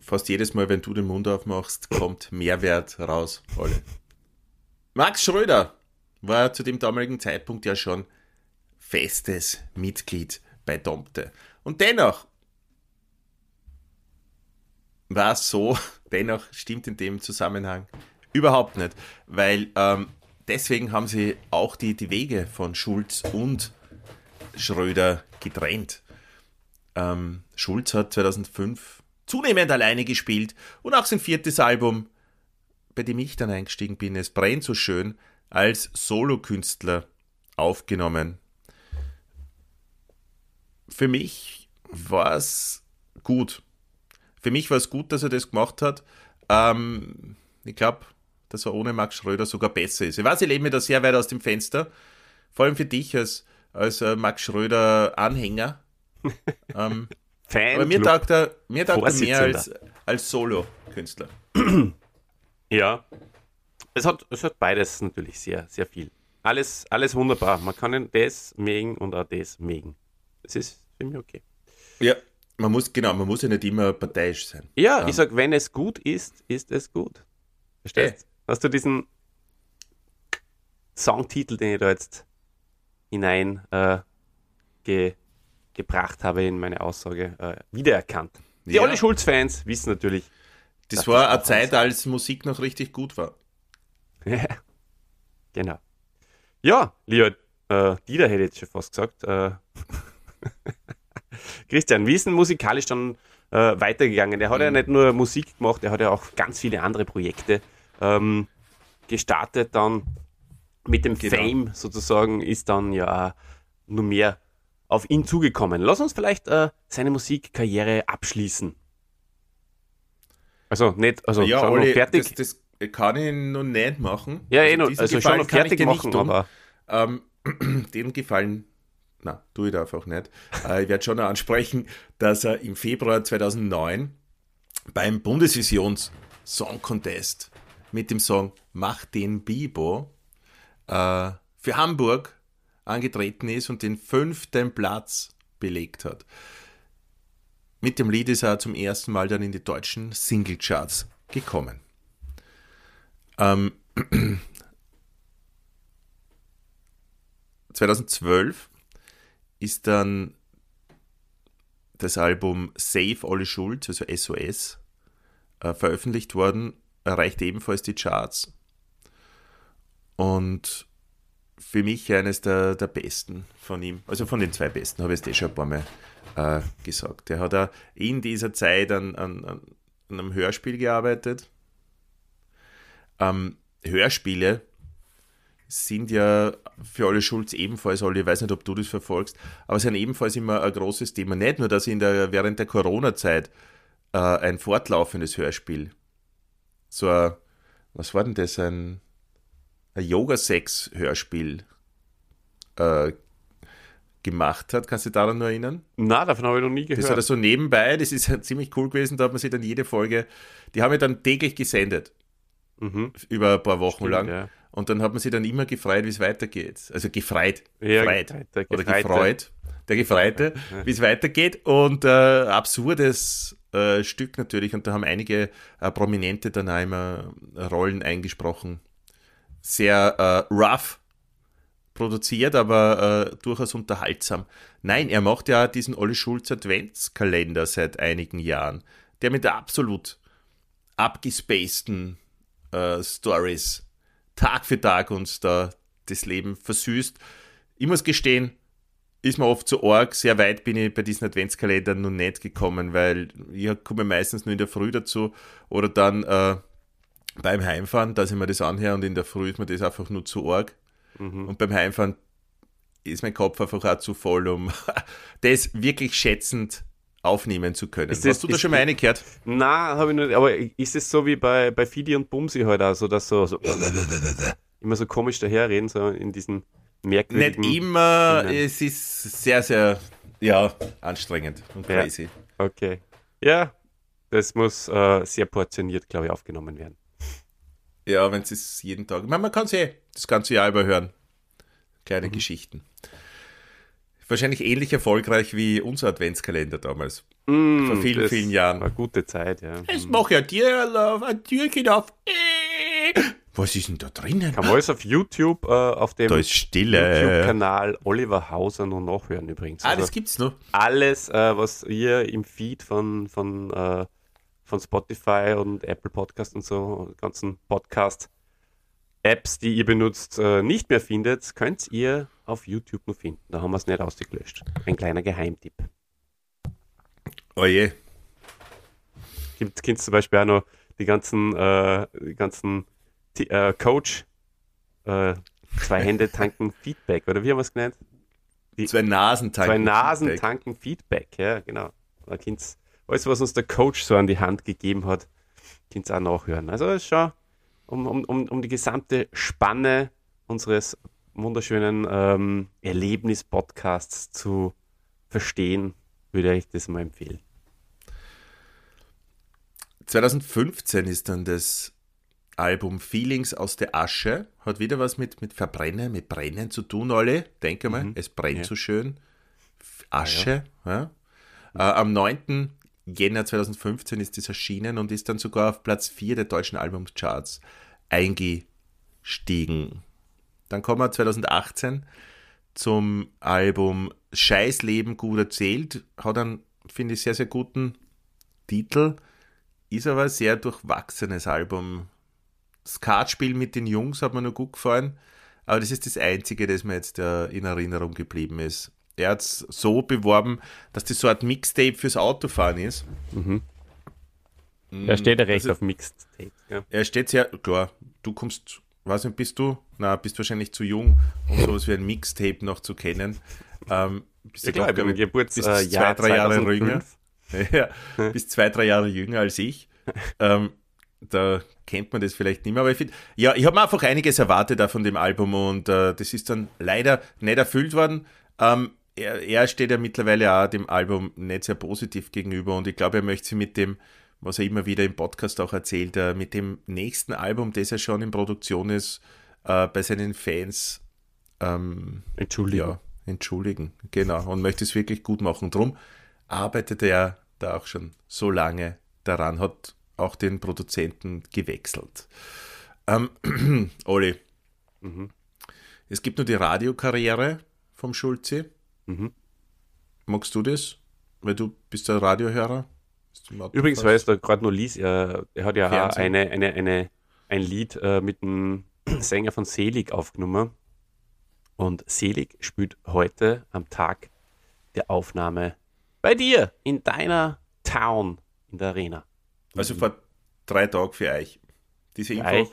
fast jedes Mal, wenn du den Mund aufmachst, kommt Mehrwert raus. Alle. Max Schröder war zu dem damaligen Zeitpunkt ja schon festes Mitglied bei Domte. Und dennoch war es so, dennoch stimmt in dem Zusammenhang überhaupt nicht, weil ähm, deswegen haben sie auch die, die Wege von Schulz und Schröder getrennt. Ähm, Schulz hat 2005 zunehmend alleine gespielt und auch sein viertes Album, bei dem ich dann eingestiegen bin, es brennt so schön, als Solokünstler aufgenommen. Für mich war es gut. Für mich war es gut, dass er das gemacht hat. Ähm, ich glaube, dass er ohne Max Schröder sogar besser ist. Ich weiß, ich lebe mir da sehr weit aus dem Fenster. Vor allem für dich als, als äh, Max Schröder-Anhänger. ähm, Fan. Aber mir taugt er, mir taugt er mehr als, als Solo-Künstler. ja. Es hat, es hat beides natürlich sehr, sehr viel. Alles, alles wunderbar. Man kann das mögen und auch das mögen. Das ist für mich okay. Ja, man muss, genau, man muss ja nicht immer parteiisch sein. Ja, um. ich sag, wenn es gut ist, ist es gut. Verstehst? Hey. Hast du diesen Songtitel, den ich da jetzt hinein äh, ge, gebracht habe in meine Aussage, äh, wiedererkannt? Die ja. Olli Schulz-Fans wissen natürlich. Das war eine Zeit, als Musik noch richtig gut war. Ja, genau. Ja, lieber äh, Dieter hätte ich jetzt schon fast gesagt. Äh, Christian, wie ist denn musikalisch dann äh, weitergegangen? Der hat mhm. ja nicht nur Musik gemacht, er hat ja auch ganz viele andere Projekte ähm, gestartet. Dann mit dem genau. Fame sozusagen ist dann ja nur mehr auf ihn zugekommen. Lass uns vielleicht äh, seine Musikkarriere abschließen. Also nicht, also ja, Olli, fertig. Das, das, kann ich noch nicht machen. Ja, eh also, noch, also schon noch fertig machen, aber ähm, dem gefallen na, tue ich einfach nicht. Äh, ich werde schon ansprechen, dass er im Februar 2009 beim Bundesvisions Song Contest mit dem Song Mach den Bibo äh, für Hamburg angetreten ist und den fünften Platz belegt hat. Mit dem Lied ist er zum ersten Mal dann in die deutschen Singlecharts gekommen. Ähm, 2012 ist dann das Album Save Olli Schulz, also SOS, äh, veröffentlicht worden, erreicht ebenfalls die Charts. Und für mich eines der, der besten von ihm, also von den zwei besten, habe ich es eh schon ein paar Mal äh, gesagt. Er hat auch in dieser Zeit an, an, an einem Hörspiel gearbeitet. Ähm, Hörspiele sind ja für alle Schulz ebenfalls, alle, ich weiß nicht, ob du das verfolgst, aber sind ebenfalls immer ein großes Thema. Nicht nur, dass in der, während der Corona-Zeit äh, ein fortlaufendes Hörspiel, so ein, was war denn das, ein, ein Yoga-Sex-Hörspiel äh, gemacht hat. Kannst du dich daran nur erinnern? Na, davon habe ich noch nie gehört. Das hat er so nebenbei, das ist ziemlich cool gewesen, da hat man sich dann jede Folge, die haben wir dann täglich gesendet. Mhm. Über ein paar Wochen Stimmt, lang. Ja. Und dann hat man sich dann immer gefreut, wie es weitergeht. Also gefreut. Ja, gefreut. Oder gefreut. Der Gefreite, wie es weitergeht. Und äh, absurdes äh, Stück natürlich. Und da haben einige äh, Prominente dann auch immer Rollen eingesprochen. Sehr äh, rough produziert, aber äh, durchaus unterhaltsam. Nein, er macht ja diesen Olli Schulz Adventskalender seit einigen Jahren, der mit absolut abgespaceden äh, Stories Tag für Tag uns da das Leben versüßt. Ich muss gestehen, ist mir oft zu arg. Sehr weit bin ich bei diesen Adventskalendern noch nicht gekommen, weil ich komme meistens nur in der Früh dazu oder dann äh, beim Heimfahren, dass ich mir das anhöre und in der Früh ist mir das einfach nur zu arg. Mhm. Und beim Heimfahren ist mein Kopf einfach auch zu voll, um das wirklich schätzend aufnehmen zu können. Ist Hast du da schon mal eine gehört? Nein, habe ich nicht. Aber ist es so wie bei, bei Fidi und Bumsi halt auch so, dass so, so immer so komisch daherreden, so in diesen merkwürdigen... Nicht immer, Dingen. es ist sehr, sehr, ja, anstrengend und crazy. Ja. Okay. Ja, das muss äh, sehr portioniert, glaube ich, aufgenommen werden. Ja, wenn es jeden Tag... Man, man kann es eh das ganze Jahr über hören. Kleine mhm. Geschichten wahrscheinlich ähnlich erfolgreich wie unser Adventskalender damals. Mm, vor vielen, vielen Jahren. Eine gute Zeit, ja. Es mm. mache ja dir ein Türchen auf. Was ist denn da drinnen? Kann man alles auf YouTube, äh, auf dem YouTube-Kanal Oliver Hauser noch nachhören übrigens. Ah, also das gibt's noch. Alles, äh, was ihr im Feed von, von, äh, von Spotify und Apple Podcast und so, ganzen Podcast Apps, die ihr benutzt, äh, nicht mehr findet, könnt ihr auf YouTube nur finden. Da haben wir es nicht ausgelöscht. Ein kleiner Geheimtipp. Oh je. Gibt es zum Beispiel auch noch die ganzen, äh, die ganzen äh, Coach, äh, zwei Hände tanken Feedback, oder wie haben wir es genannt? Die, zwei Nasen tanken Zwei Nasen Feedback. tanken Feedback, ja, genau. Da alles, was uns der Coach so an die Hand gegeben hat, könnt ihr auch nachhören. Also, schon um, um, um die gesamte Spanne unseres wunderschönen ähm, Erlebnis-Podcasts zu verstehen, würde ich das mal empfehlen. 2015 ist dann das Album Feelings aus der Asche. Hat wieder was mit, mit Verbrennen, mit Brennen zu tun, alle. Denke mal, mhm. es brennt ja. so schön. Asche. Ja. Ja. Äh, am 9. Jänner 2015 ist das erschienen und ist dann sogar auf Platz 4 der deutschen Albumcharts eingestiegen. Dann kommen wir 2018 zum Album Scheiß Leben gut erzählt. Hat einen, finde ich, sehr, sehr guten Titel. Ist aber ein sehr durchwachsenes Album. Das Kartspiel mit den Jungs hat mir nur gut gefallen. Aber das ist das Einzige, das mir jetzt äh, in Erinnerung geblieben ist. Er hat es so beworben, dass das so eine Mixtape fürs Autofahren ist. Mhm. Er steht ja recht also, auf Mixtape. Ja. Er steht sehr, klar, du kommst, weiß nicht, bist du? Na, bist wahrscheinlich zu jung, um sowas wie ein Mixtape noch zu kennen. Ähm, bist ja, klar, glaub, Geburts, bist äh, zwei, drei Jahre jünger. Ja, bist zwei, drei Jahre jünger als ich. ähm, da kennt man das vielleicht nicht mehr, aber ich finde, ja, ich habe mir einfach einiges erwartet von dem Album und äh, das ist dann leider nicht erfüllt worden. Ähm, er, er steht ja mittlerweile auch dem Album nicht sehr positiv gegenüber und ich glaube, er möchte sich mit dem, was er immer wieder im Podcast auch erzählt, äh, mit dem nächsten Album, das ja schon in Produktion ist, äh, bei seinen Fans ähm, entschuldigen. Ja, entschuldigen, genau, und möchte es wirklich gut machen. Drum arbeitet er da auch schon so lange daran, hat auch den Produzenten gewechselt. Ähm, Olli, mhm. es gibt nur die Radiokarriere vom Schulze. Mhm. Magst du das? Weil du bist der Radiohörer. Übrigens, weil es da gerade nur liest, er, er, hat ja eine, eine, eine, ein Lied äh, mit dem Sänger von Selig aufgenommen. Und Selig spielt heute am Tag der Aufnahme bei dir, in deiner Town, in der Arena. Also vor drei Tagen für euch. Diese Info euch.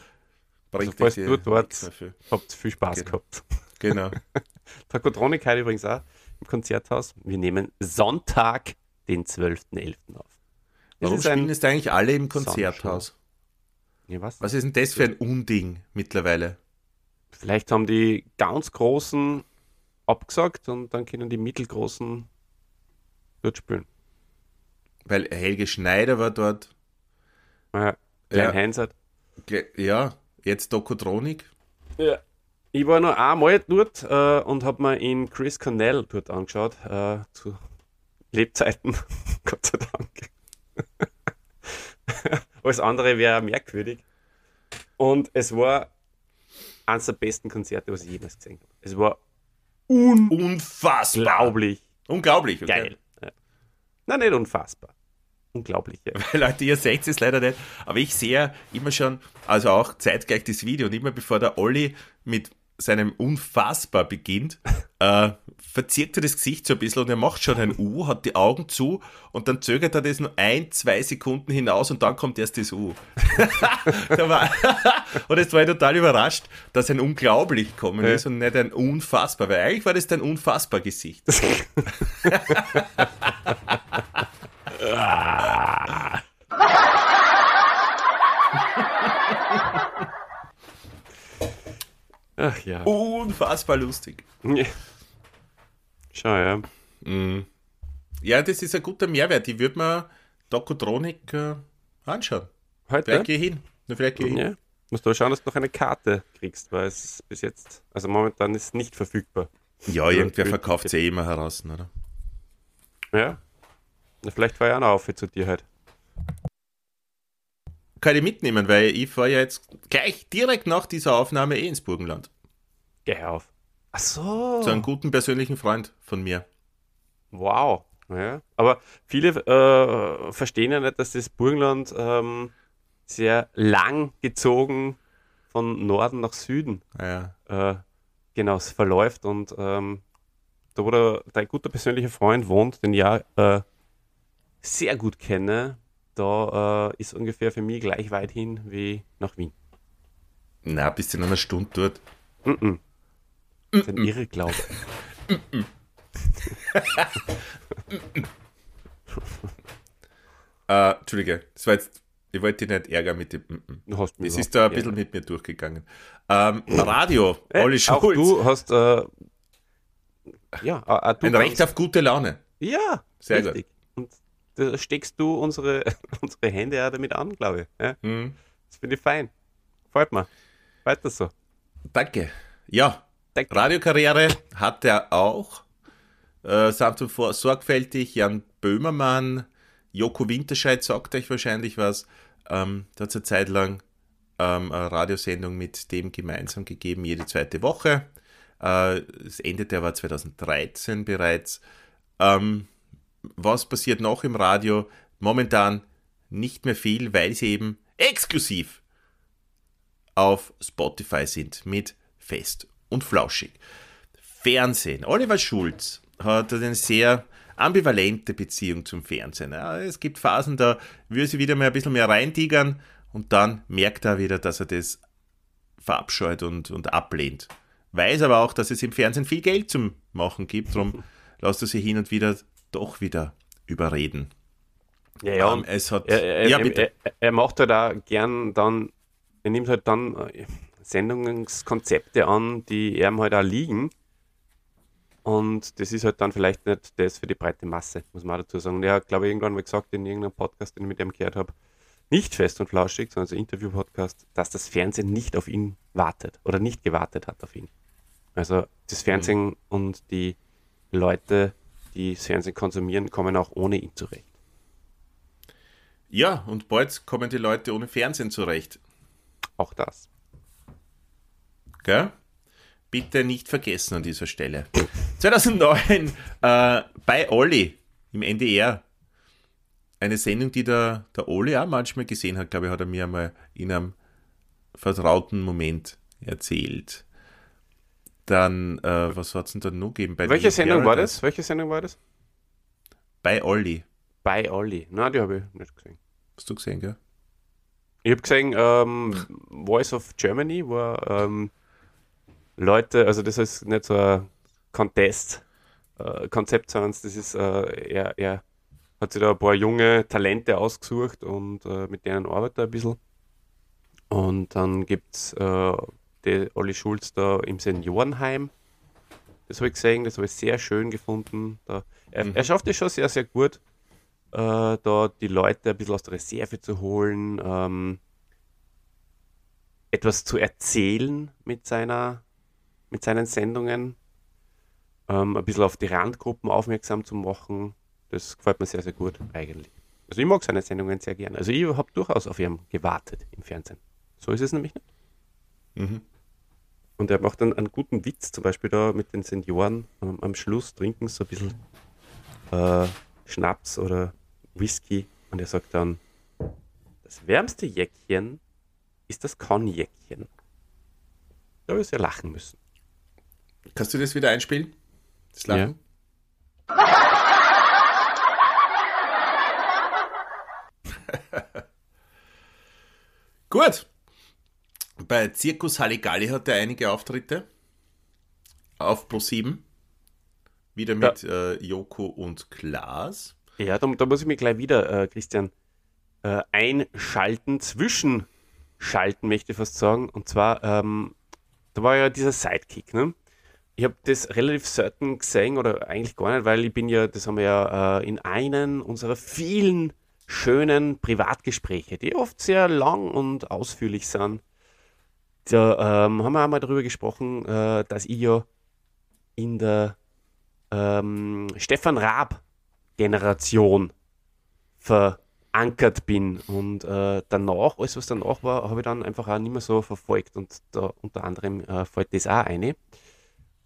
bringt also, du dort habt viel Spaß genau. gehabt. Genau. Takotronik heute übrigens auch im Konzerthaus. Wir nehmen Sonntag, den 12.11. auf. Warum spielen es eigentlich alle im Konzerthaus? Ja, was? was ist denn das für ein Unding mittlerweile? Vielleicht haben die ganz Großen abgesagt und dann können die Mittelgroßen dort spielen. Weil Helge Schneider war dort. Ja, Klein ja. Heinz hat. Ja, jetzt Dokotronik. Ja. Ich war noch einmal dort äh, und habe mir in Chris Cornell dort angeschaut, äh, zu Lebzeiten, Gott sei Dank. Alles andere wäre merkwürdig. Und es war eines der besten Konzerte, was ich jemals gesehen habe. Es war un unfassbar. Unglaublich. Unglaublich, okay. Geil. Ja. Nein, nicht unfassbar. Unglaublich. Ja. Weil Leute, ihr seht es leider nicht, aber ich sehe immer schon, also auch zeitgleich das Video und immer bevor der Olli mit seinem Unfassbar beginnt, äh, verzirkt er das Gesicht so ein bisschen und er macht schon ein U, hat die Augen zu und dann zögert er das nur ein, zwei Sekunden hinaus und dann kommt erst das U. und jetzt war ich total überrascht, dass ein Unglaublich gekommen ist und nicht ein Unfassbar, weil eigentlich war das dein Unfassbar-Gesicht. Ach ja. Unfassbar lustig. Schau, ja. Mhm. Ja, das ist ein guter Mehrwert. Ich würde mir Dokotronik äh, anschauen. Heute? Vielleicht gehe ich hin. vielleicht gehe ich hin. Ja. Musst du schauen, dass du noch eine Karte kriegst, weil es bis jetzt, also momentan ist nicht verfügbar. Ja, irgendwer verkauft sie eh immer heraus, oder? Ja. Vielleicht war ja auch noch auf zu dir halt kann ich mitnehmen, weil ich fahre ja jetzt gleich direkt nach dieser Aufnahme eh ins Burgenland. Geh auf. Ach so. Zu einem guten persönlichen Freund von mir. Wow. Ja. Aber viele äh, verstehen ja nicht, dass das Burgenland ähm, sehr lang gezogen von Norden nach Süden ja. äh, genau verläuft und ähm, da wo der, dein guter persönlicher Freund wohnt, den ich ja äh, sehr gut kenne, da äh, ist ungefähr für mich gleich weit hin wie nach Wien. Na, bist du in einer Stunde dort? Mm -mm. Das ist ein Irrglaube. äh, Entschuldige, das war jetzt, ich wollte dich nicht ärgern mit dem. Du hast es ist da ein bisschen mit mir durchgegangen. Ähm, Radio, äh, Olli Schulz. Auch du hast, äh, ja, äh, du ein Recht auf gute Laune. Ja, Sehr Richtig. gut. Und da steckst du unsere, unsere Hände ja damit an, glaube ich. Ja? Mhm. Das finde ich fein. Freut mir. Weiter so. Danke. Ja. Radiokarriere hat er auch. Äh, sanft und sorgfältig, Jan Böhmermann, Joko Winterscheid sagt euch wahrscheinlich was. Ähm, da hat es eine Zeit lang ähm, eine Radiosendung mit dem gemeinsam gegeben, jede zweite Woche. Äh, das endete aber 2013 bereits. Ähm, was passiert noch im Radio? Momentan nicht mehr viel, weil sie eben exklusiv auf Spotify sind mit Fest und Flauschig. Fernsehen. Oliver Schulz hat eine sehr ambivalente Beziehung zum Fernsehen. Es gibt Phasen, da würde sie wieder mal ein bisschen mehr reintigern und dann merkt er wieder, dass er das verabscheut und, und ablehnt. Weiß aber auch, dass es im Fernsehen viel Geld zum Machen gibt, darum lässt er sich hin und wieder doch wieder überreden. Ja, ja, um, ähm, es hat, er, er, ja, er, er, macht halt auch gern dann, er nimmt halt dann äh, Sendungskonzepte an, die ihm halt auch liegen. Und das ist halt dann vielleicht nicht das für die breite Masse, muss man auch dazu sagen. Der hat, glaube ich, irgendwann mal gesagt in irgendeinem Podcast, den ich mit ihm gehört habe, nicht fest und flauschig, sondern so Interview-Podcast, dass das Fernsehen nicht auf ihn wartet oder nicht gewartet hat auf ihn. Also das Fernsehen mhm. und die Leute, die das Fernsehen konsumieren, kommen auch ohne ihn zurecht. Ja, und bald kommen die Leute ohne Fernsehen zurecht. Auch das. Gell? Bitte nicht vergessen an dieser Stelle. 2009 äh, bei Olli im NDR. Eine Sendung, die der, der Olli auch manchmal gesehen hat, glaube ich, hat er mir einmal in einem vertrauten Moment erzählt. Dann, äh, was hat es denn da noch gegeben? Bei Welche Sendung war das? Welche Sendung war das? Bei Olli. Bei Olli. Nein, die habe ich nicht gesehen. Hast du gesehen, gell? Ich habe gesehen, ähm, Voice of Germany, wo ähm, Leute, also das ist nicht so ein Contest-Konzept, äh, sondern das ist, äh, er, er hat sich da ein paar junge Talente ausgesucht und äh, mit denen arbeitet er ein bisschen. Und dann gibt es äh, die Olli Schulz da im Seniorenheim. Das habe ich gesehen, das habe ich sehr schön gefunden. Da, er, mhm. er schafft es schon sehr, sehr gut, äh, da die Leute ein bisschen aus der Reserve zu holen, ähm, etwas zu erzählen mit, seiner, mit seinen Sendungen, ähm, ein bisschen auf die Randgruppen aufmerksam zu machen. Das gefällt mir sehr, sehr gut eigentlich. Also ich mag seine Sendungen sehr gerne. Also ich habe durchaus auf ihn gewartet im Fernsehen. So ist es nämlich nicht. Mhm. Und er macht dann einen guten Witz, zum Beispiel da mit den Senioren ähm, am Schluss trinken so ein bisschen äh, Schnaps oder Whisky und er sagt dann, das wärmste Jäckchen ist das Kornjäckchen. Da habe ich sehr lachen müssen. Kannst du das wieder einspielen? Das Lachen? Ja. Gut. Bei Zirkus Halligalli hat er einige Auftritte. Auf Pro 7. Wieder mit ja. äh, Joko und Klaas. Ja, da, da, muss ich mich gleich wieder, äh, Christian, äh, einschalten, zwischenschalten, möchte ich fast sagen. Und zwar, ähm, da war ja dieser Sidekick, ne? Ich habe das relativ selten gesehen oder eigentlich gar nicht, weil ich bin ja, das haben wir ja äh, in einem unserer vielen schönen Privatgespräche, die oft sehr lang und ausführlich sind, da ähm, haben wir einmal darüber gesprochen, äh, dass ich ja in der ähm, Stefan Raab-Generation verankert bin. Und äh, danach, alles was danach war, habe ich dann einfach auch nicht mehr so verfolgt. Und da unter anderem äh, fällt das auch eine.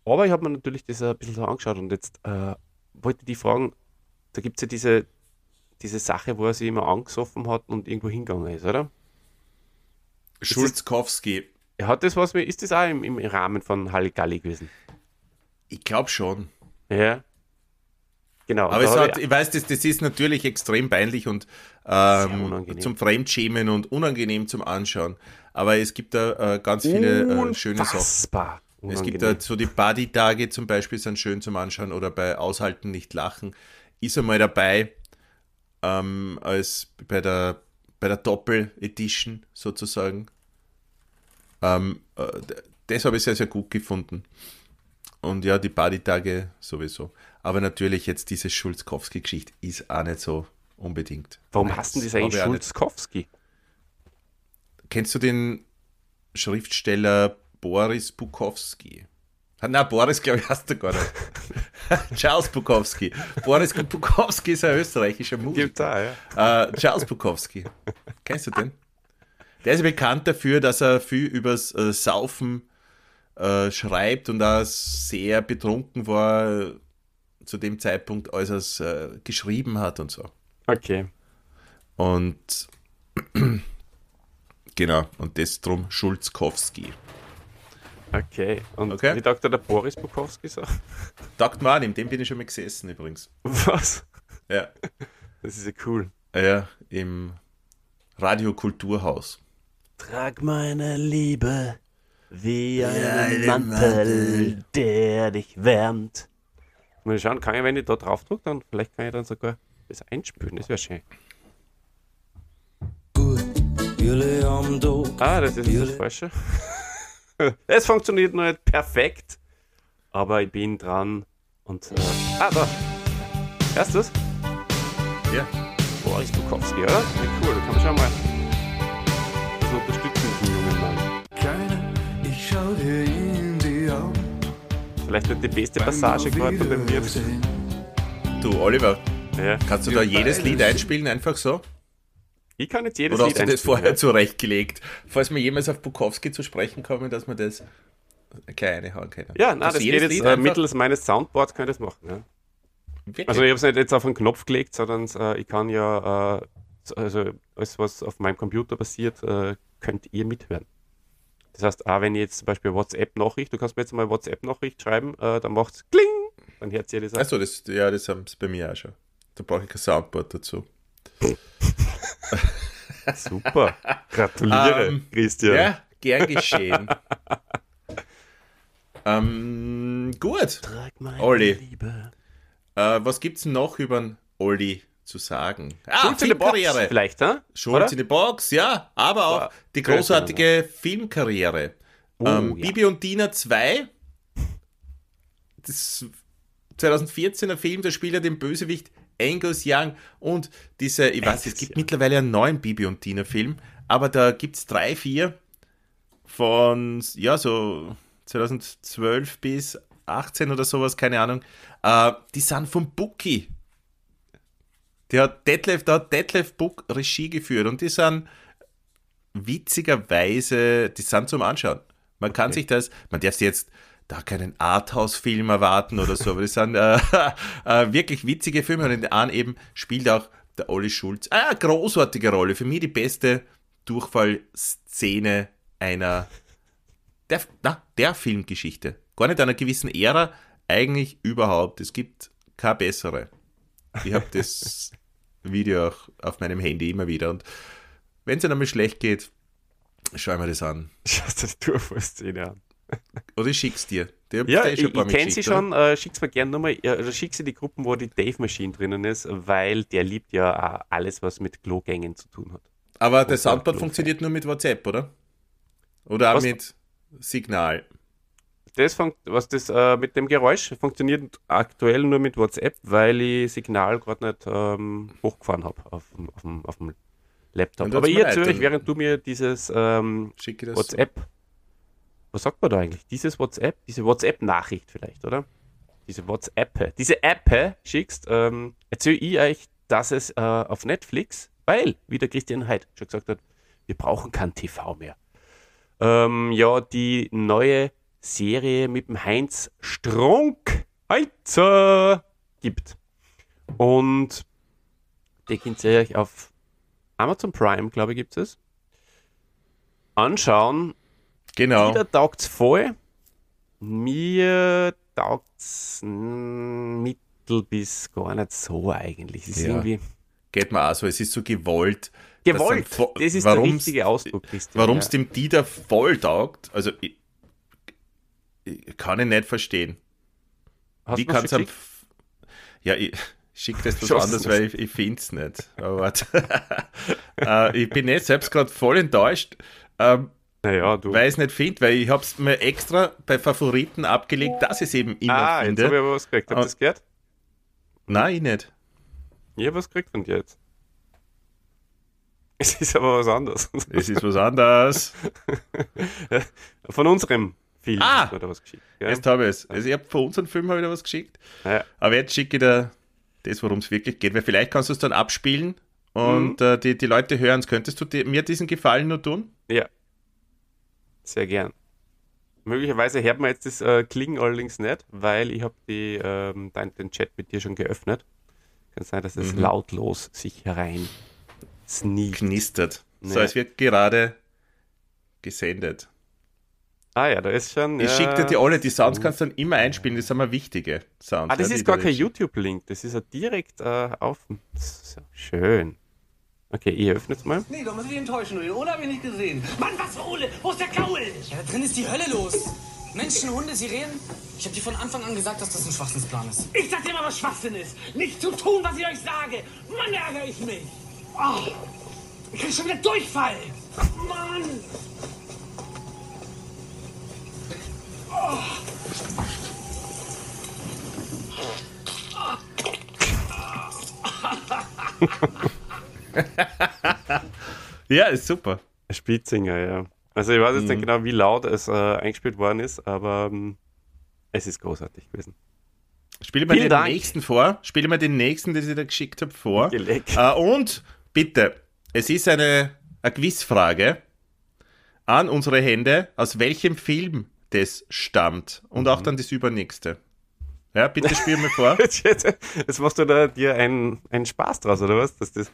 Aber ich habe mir natürlich das ein bisschen so angeschaut und jetzt äh, wollte ich die fragen, da gibt es ja diese, diese Sache, wo er sich immer angesoffen hat und irgendwo hingegangen ist, oder? Schulzkowski. Hat das was, ist das auch im, im Rahmen von Halligalli gewesen? Ich glaube schon. Ja. Genau. Aber es hat, ich, ich weiß, das, das ist natürlich extrem peinlich und ähm, zum Fremdschämen und unangenehm zum Anschauen. Aber es gibt da äh, ganz viele äh, schöne Sachen. Unangenehm. Es gibt da so die Party-Tage zum Beispiel sind schön zum Anschauen oder bei Aushalten nicht lachen. Ist einmal dabei ähm, als bei der, bei der Doppel-Edition sozusagen. Ähm, äh, das habe ich sehr, sehr gut gefunden. und ja, die Partytage sowieso. Aber natürlich jetzt diese Schulzkowski-Geschichte ist auch nicht so unbedingt. Warum Nein, hast du das eigentlich Schulzkowski? Kennst du den Schriftsteller Boris Bukowski? Na, Boris, glaube ich, hast du gar nicht. Charles Bukowski. Boris Bukowski ist ein österreichischer Musiker. Gibt da, ja. Äh, Charles Bukowski. Kennst du den? Der ist bekannt dafür, dass er viel übers äh, Saufen äh, schreibt und da sehr betrunken war zu dem Zeitpunkt, als er es äh, geschrieben hat und so. Okay. Und genau, und das drum Schulzkowski. Okay, und okay. wie taugt der Boris Bukowski so? Taugt man an, dem bin ich schon mal gesessen übrigens. Was? Ja. Das ist ja cool. Ja, im Radiokulturhaus. Trag meine Liebe wie einen ja, Mantel, der dich wärmt. Mal schauen, kann ich, wenn ich da drauf drücke, dann vielleicht kann ich dann sogar das einspülen, das wäre schön. Ah, das ist das Falsche. es funktioniert noch nicht perfekt, aber ich bin dran und. Äh, ah, da! Hörst du es? Ja. Boris Bukowski, oder? Ja, cool, da kann man schon mal das unterstützen, diesen jungen Mann. Keine, ich schau dir in die Augen. Vielleicht nicht die beste Passage gerade von dem Lied. Du, Oliver, ja. kannst du da jedes Lied einspielen, einfach so? Ich kann jetzt jedes Oder Lied hast du das vorher ja. zurechtgelegt? Falls wir jemals auf Bukowski zu sprechen kommen, dass wir das kleine hauen können. Ja, nein, das, geht jetzt äh, mittels meines Soundboards kann ich das machen. Ja. Also ich habe es nicht jetzt auf einen Knopf gelegt, sondern äh, ich kann ja, äh, also alles, was auf meinem Computer passiert, äh, könnt ihr mithören. Das heißt, auch wenn ich jetzt zum Beispiel WhatsApp-Nachricht, du kannst mir jetzt mal WhatsApp-Nachricht schreiben, äh, dann macht es Kling, dann hört ihr das auch. Achso, das, ja, das haben sie bei mir auch schon. Da brauche ich kein Soundboard dazu. Super. Gratuliere, ähm, Christian. Ja, gern geschehen. ähm, gut. Olli. Äh, was gibt's noch über den Olli zu sagen? Ah, Schulz in die Box vielleicht, ne? Schulz in die Box, ja. Aber auch Boah, die großartige Filmkarriere. Oh, ähm, ja. Bibi und Dina 2. Das 2014er Film, da spielt er den Bösewicht Angus Young und diese, ich weiß, es gibt mittlerweile einen neuen Bibi und Tina Film, aber da gibt es drei, vier von, ja, so 2012 bis 18 oder sowas, keine Ahnung. Äh, die sind von Bookie. Der hat Detlef, da hat Detlef Book Regie geführt und die sind witzigerweise, die sind zum Anschauen. Man kann okay. sich das, man darf sich jetzt da keinen Arthouse-Film erwarten oder so, aber das sind äh, äh, wirklich witzige Filme und in der einen eben spielt auch der Olli Schulz ah, eine großartige Rolle. Für mich die beste Durchfallszene einer der, na, der Filmgeschichte. Gar nicht einer gewissen Ära, eigentlich überhaupt. Es gibt keine bessere. Ich habe das Video auch auf meinem Handy immer wieder und wenn es einem schlecht geht, schau mir das an. Schau dir die Durchfallszene an. Oder ich schick's dir. Der ja, ich, ich kenne sie schon. Äh, schick's mir gerne nochmal. Also schick sie die Gruppen, wo die Dave Machine drinnen ist, weil der liebt ja auch alles, was mit Klogängen zu tun hat. Aber der Soundboard funktioniert nur mit WhatsApp, oder? Oder auch was? mit Signal? Das was das äh, mit dem Geräusch funktioniert aktuell nur mit WhatsApp, weil ich Signal gerade nicht ähm, hochgefahren habe auf, auf, auf, dem Laptop. Aber ich erzähle euch, während du mir dieses ähm, WhatsApp was sagt man da eigentlich? Dieses WhatsApp, diese WhatsApp-Nachricht vielleicht, oder? Diese WhatsApp, diese App schickst, ähm, erzähle ich euch, dass es äh, auf Netflix, weil, wie der Christian Heid schon gesagt hat, wir brauchen kein TV mehr. Ähm, ja, die neue Serie mit dem Heinz Strunk Heizer gibt. Und die könnt ihr euch auf Amazon Prime, glaube ich, gibt es. Anschauen Genau. Wieder taugt es voll. Mir taugt es mittel bis gar nicht so eigentlich. Es ist ja. irgendwie. Geht mir auch so, es ist so gewollt. Gewollt, das ist der richtige Ausdruck. Warum es ja. dem Dieter voll taugt, also ich, ich kann ich nicht verstehen. Hast Wie kann es am. Ja, ich schicke das was anderes, weil ich, ich finde es nicht. Aber warte. äh, ich bin jetzt selbst gerade voll enttäuscht. Ähm, Naja, du. Weil ich es nicht finde, weil ich habe es mir extra bei Favoriten abgelegt, dass ich es eben immer ah, finde. Ah, jetzt habe ich aber was gekriegt. Habt ihr das gehört? Nein, ich nicht. Ich habe was gekriegt von dir jetzt. Es ist aber was anderes. Es ist was anderes. von unserem Film ah, oder was geschickt. Ja? Jetzt habe ich es. Also ich habe von unserem Film habe ich da was geschickt. Ja. Aber jetzt schicke ich dir das, worum es wirklich geht. Weil vielleicht kannst du es dann abspielen und mhm. äh, die, die Leute hören es. Könntest du dir, mir diesen Gefallen nur tun? Ja. Sehr gern. Möglicherweise hört man jetzt das äh, Klingen allerdings nicht, weil ich habe ähm, den Chat mit dir schon geöffnet. Kann sein, dass es mhm. lautlos sich herein sneakt. Knistert. So, es wird gerade gesendet. Ah ja, da ist schon. Ich ja. schicke dir die alle, die Sounds kannst du dann immer einspielen, das sind mal wichtige Sounds. Ah, das ja, ist gar kein YouTube-Link, das ist ja direkt äh, auf. So, schön. Okay, ihr öffnet es mal. Nee, doch muss ich enttäuschen, Ole. Ole hab ich nicht gesehen. Mann, was für Ole? Wo ist der Gaul? Ja, da drin ist die Hölle los. Menschen, Hunde, Sirenen. Ich hab dir von Anfang an gesagt, dass das ein Schwachsinnsplan ist. Ich sag dir mal, was Schwachsinn ist. Nicht zu tun, was ich euch sage. Mann, ärgere ich mich. Oh, ich krieg schon wieder Durchfall. Mann. ja, ist super. Spitzinger, ja. Also ich weiß jetzt mhm. nicht genau, wie laut es äh, eingespielt worden ist, aber ähm, es ist großartig gewesen. Spiele mal den Dank. nächsten vor. Spiele mal den nächsten, den ich da geschickt habe, vor. Äh, und bitte, es ist eine, eine Quizfrage an unsere Hände. Aus welchem Film das stammt. Und mhm. auch dann das übernächste. Ja, bitte spiel mir vor. jetzt, machst du da dir einen, einen Spaß draus, oder was? Dass das,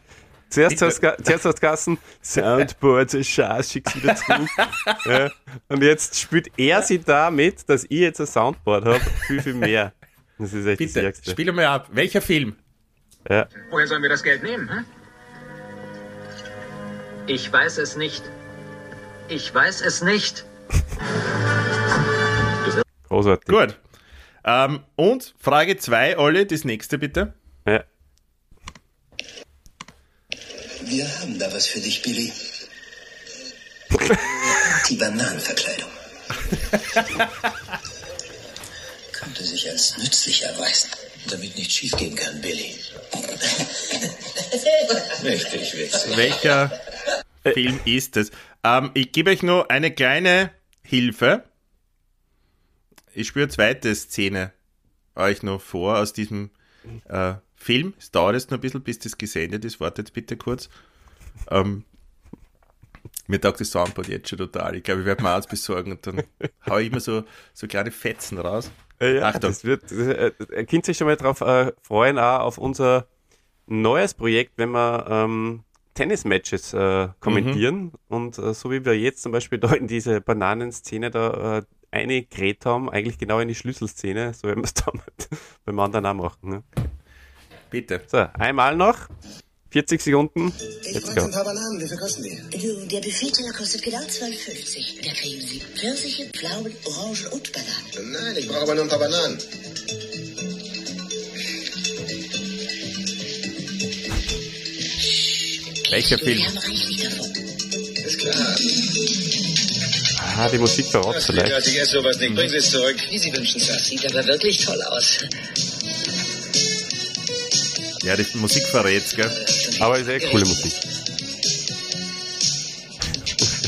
zuerst, hast, zuerst hast du Gassen, Soundboard, so Scheiß, schick's wieder zurück. ja, und jetzt spielt er sie damit, dass ich jetzt ein Soundboard habe, viel, viel mehr. Das ist echt bitte, das Spiel mal ab. Welcher Film? Ja. Woher sollen wir das Geld nehmen? Hm? Ich weiß es nicht. Ich weiß es nicht. Großartig. Gut. Ähm, und Frage 2, Olli, das nächste bitte. Ja. Wir haben da was für dich, Billy. Die Bananenverkleidung. Könnte sich als nützlich erweisen, damit nicht schiefgehen kann, Billy. Richtig witzig. Welcher Film ist es? Ähm, ich gebe euch nur eine kleine Hilfe. Ich spüre zweite Szene euch noch vor aus diesem äh, Film. Es dauert jetzt noch ein bisschen, bis das gesendet ist. Wartet bitte kurz. Ähm, mir taugt das Soundboard jetzt schon total. Ich glaube, ich werde mir eins besorgen und dann haue ich immer so, so kleine Fetzen raus. Ja, Achtung. Das wird, das, äh, ihr könnt sich schon mal darauf äh, freuen, auch auf unser neues Projekt, wenn wir ähm, Tennismatches äh, kommentieren. Mhm. Und äh, so wie wir jetzt zum Beispiel da in diese Bananenszene da äh, eine gerät haben, eigentlich genau in die Schlüsselszene, so werden wir es da beim anderen auch machen. Ne? Bitte. So, einmal noch. 40 Sekunden. Jetzt go. ein paar Bananen, wie viel kosten die? Du, der Buffetteller kostet genau 12,50. Da kriegen Sie Pfirsiche, Pflaumen, Orangen und Bananen. Nein, ich brauche aber nur ein paar Bananen. Welcher Film? Ist klar. Ah, die Musik verrotzt vielleicht. Ich esse sowas nicht. Bringen Sie es zurück. Wie Sie wünschen, das sieht aber wirklich toll aus. Ja, die Musik verrät's, gell? Aber ist echt coole Musik.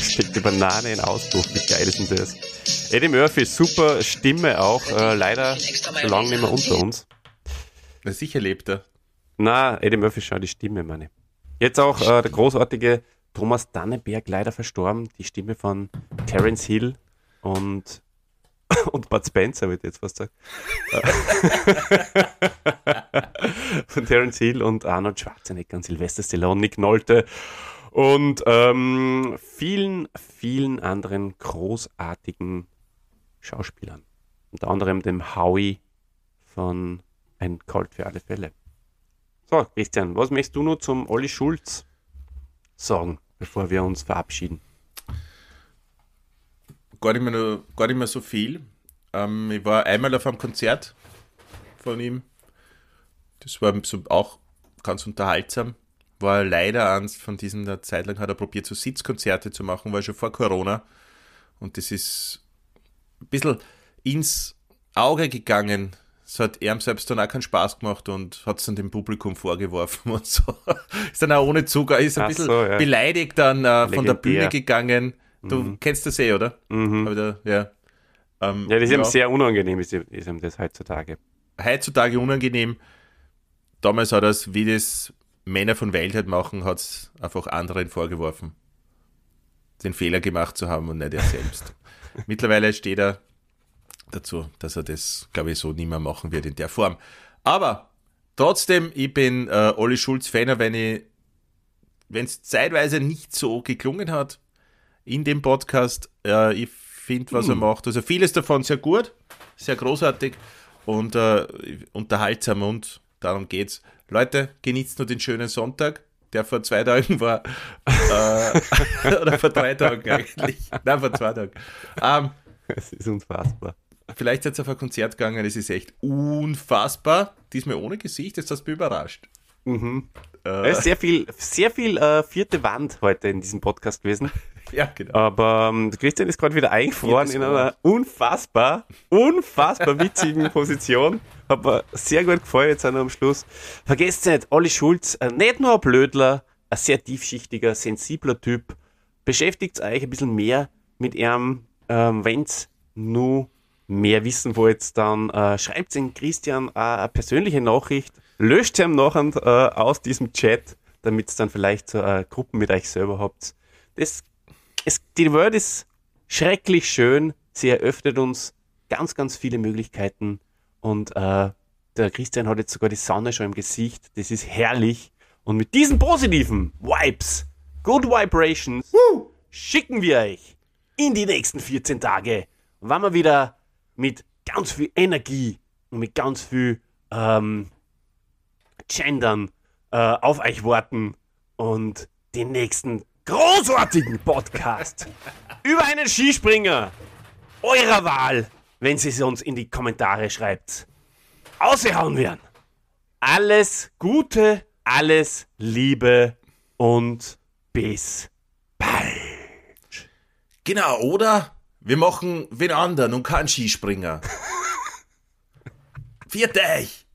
Steckt die Banane in Ausbruch, wie geil ist denn das? Eddie Murphy, super Stimme auch, äh, leider schon lange nicht mehr unter uns. Na, sicher lebt er. Na, Eddie Murphy, schau die Stimme, meine. Jetzt auch äh, der großartige Thomas Danneberg, leider verstorben, die Stimme von Terence Hill und, und Bud Spencer, würde ich jetzt fast sagen. von Terence Hill und Arnold Schwarzenegger und Sylvester Stallone, Nick Nolte und ähm, vielen, vielen anderen großartigen Schauspielern. Unter anderem dem Howie von Ein Colt für alle Fälle. So, Christian, was möchtest du noch zum Olli Schulz sagen, bevor wir uns verabschieden? Gar nicht mehr, nur, gar nicht mehr so viel. Ähm, ich war einmal auf einem Konzert von ihm. Das war so auch ganz unterhaltsam. War leider eins von diesen, der Zeit lang hat er probiert, so Sitzkonzerte zu machen, war schon vor Corona. und das ist ein bisschen ins Auge gegangen. Es hat ihm selbst dann auch keinen Spaß gemacht und hat es dann dem Publikum vorgeworfen und so. ist dann auch ohne Zucker, ist ein Ach bisschen so, ja. beleidigt dann äh, von der Bühne gegangen. Du mhm. kennst das eh, oder? Mhm. Da, ja. Ähm, ja, das ist ja. ihm sehr unangenehm, ist, ist ihm das heutzutage. Heutzutage unangenehm. Damals hat er es, wie das Männer von Wildheit machen, hat es einfach anderen vorgeworfen, den Fehler gemacht zu haben und nicht er selbst. Mittlerweile steht er dazu, dass er das, glaube ich, so nie mehr machen wird in der Form. Aber trotzdem, ich bin äh, Olli Schulz-Fan, wenn ich, wenn es zeitweise nicht so geklungen hat in dem Podcast, äh, ich finde, was hm. er macht. Also vieles davon sehr gut, sehr großartig und äh, unterhaltsam und darum geht's. Leute, genießt nur den schönen Sonntag, der vor zwei Tagen war. äh, oder vor drei Tagen eigentlich. Nein, vor zwei Tagen. Ähm, es ist unfassbar. Vielleicht seid ihr auf ein Konzert gegangen, es ist echt unfassbar. Diesmal ohne Gesicht, das hast du überrascht. Mhm. Äh. Sehr viel, sehr viel äh, vierte Wand heute in diesem Podcast gewesen. ja, genau. Aber ähm, Christian ist gerade wieder eingefroren in einer unfassbar, unfassbar witzigen Position. Hat mir sehr gut gefallen jetzt am Schluss. Vergesst nicht, Olli Schulz, äh, nicht nur ein Blödler, ein sehr tiefschichtiger, sensibler Typ. Beschäftigt euch ein bisschen mehr mit ihm, ähm, wenn's nur mehr wissen wollt, dann äh, schreibt in Christian äh, eine persönliche Nachricht, löscht sie ihm nachher äh, aus diesem Chat, damit es dann vielleicht so äh, Gruppen mit euch selber habt. Das, es, die Welt ist schrecklich schön, sie eröffnet uns ganz, ganz viele Möglichkeiten. Und äh, der Christian hat jetzt sogar die Sonne schon im Gesicht, das ist herrlich. Und mit diesen positiven Vibes, Good Vibrations, Woo! schicken wir euch in die nächsten 14 Tage, wann wir wieder mit ganz viel Energie und mit ganz viel ähm, Gendern äh, auf euch warten und den nächsten großartigen Podcast über einen Skispringer eurer Wahl, wenn Sie es uns in die Kommentare schreibt, ausgehauen werden. Alles Gute, alles Liebe und bis bald. Genau, oder? Wir machen wen anderen und keinen Skispringer. Viert euch!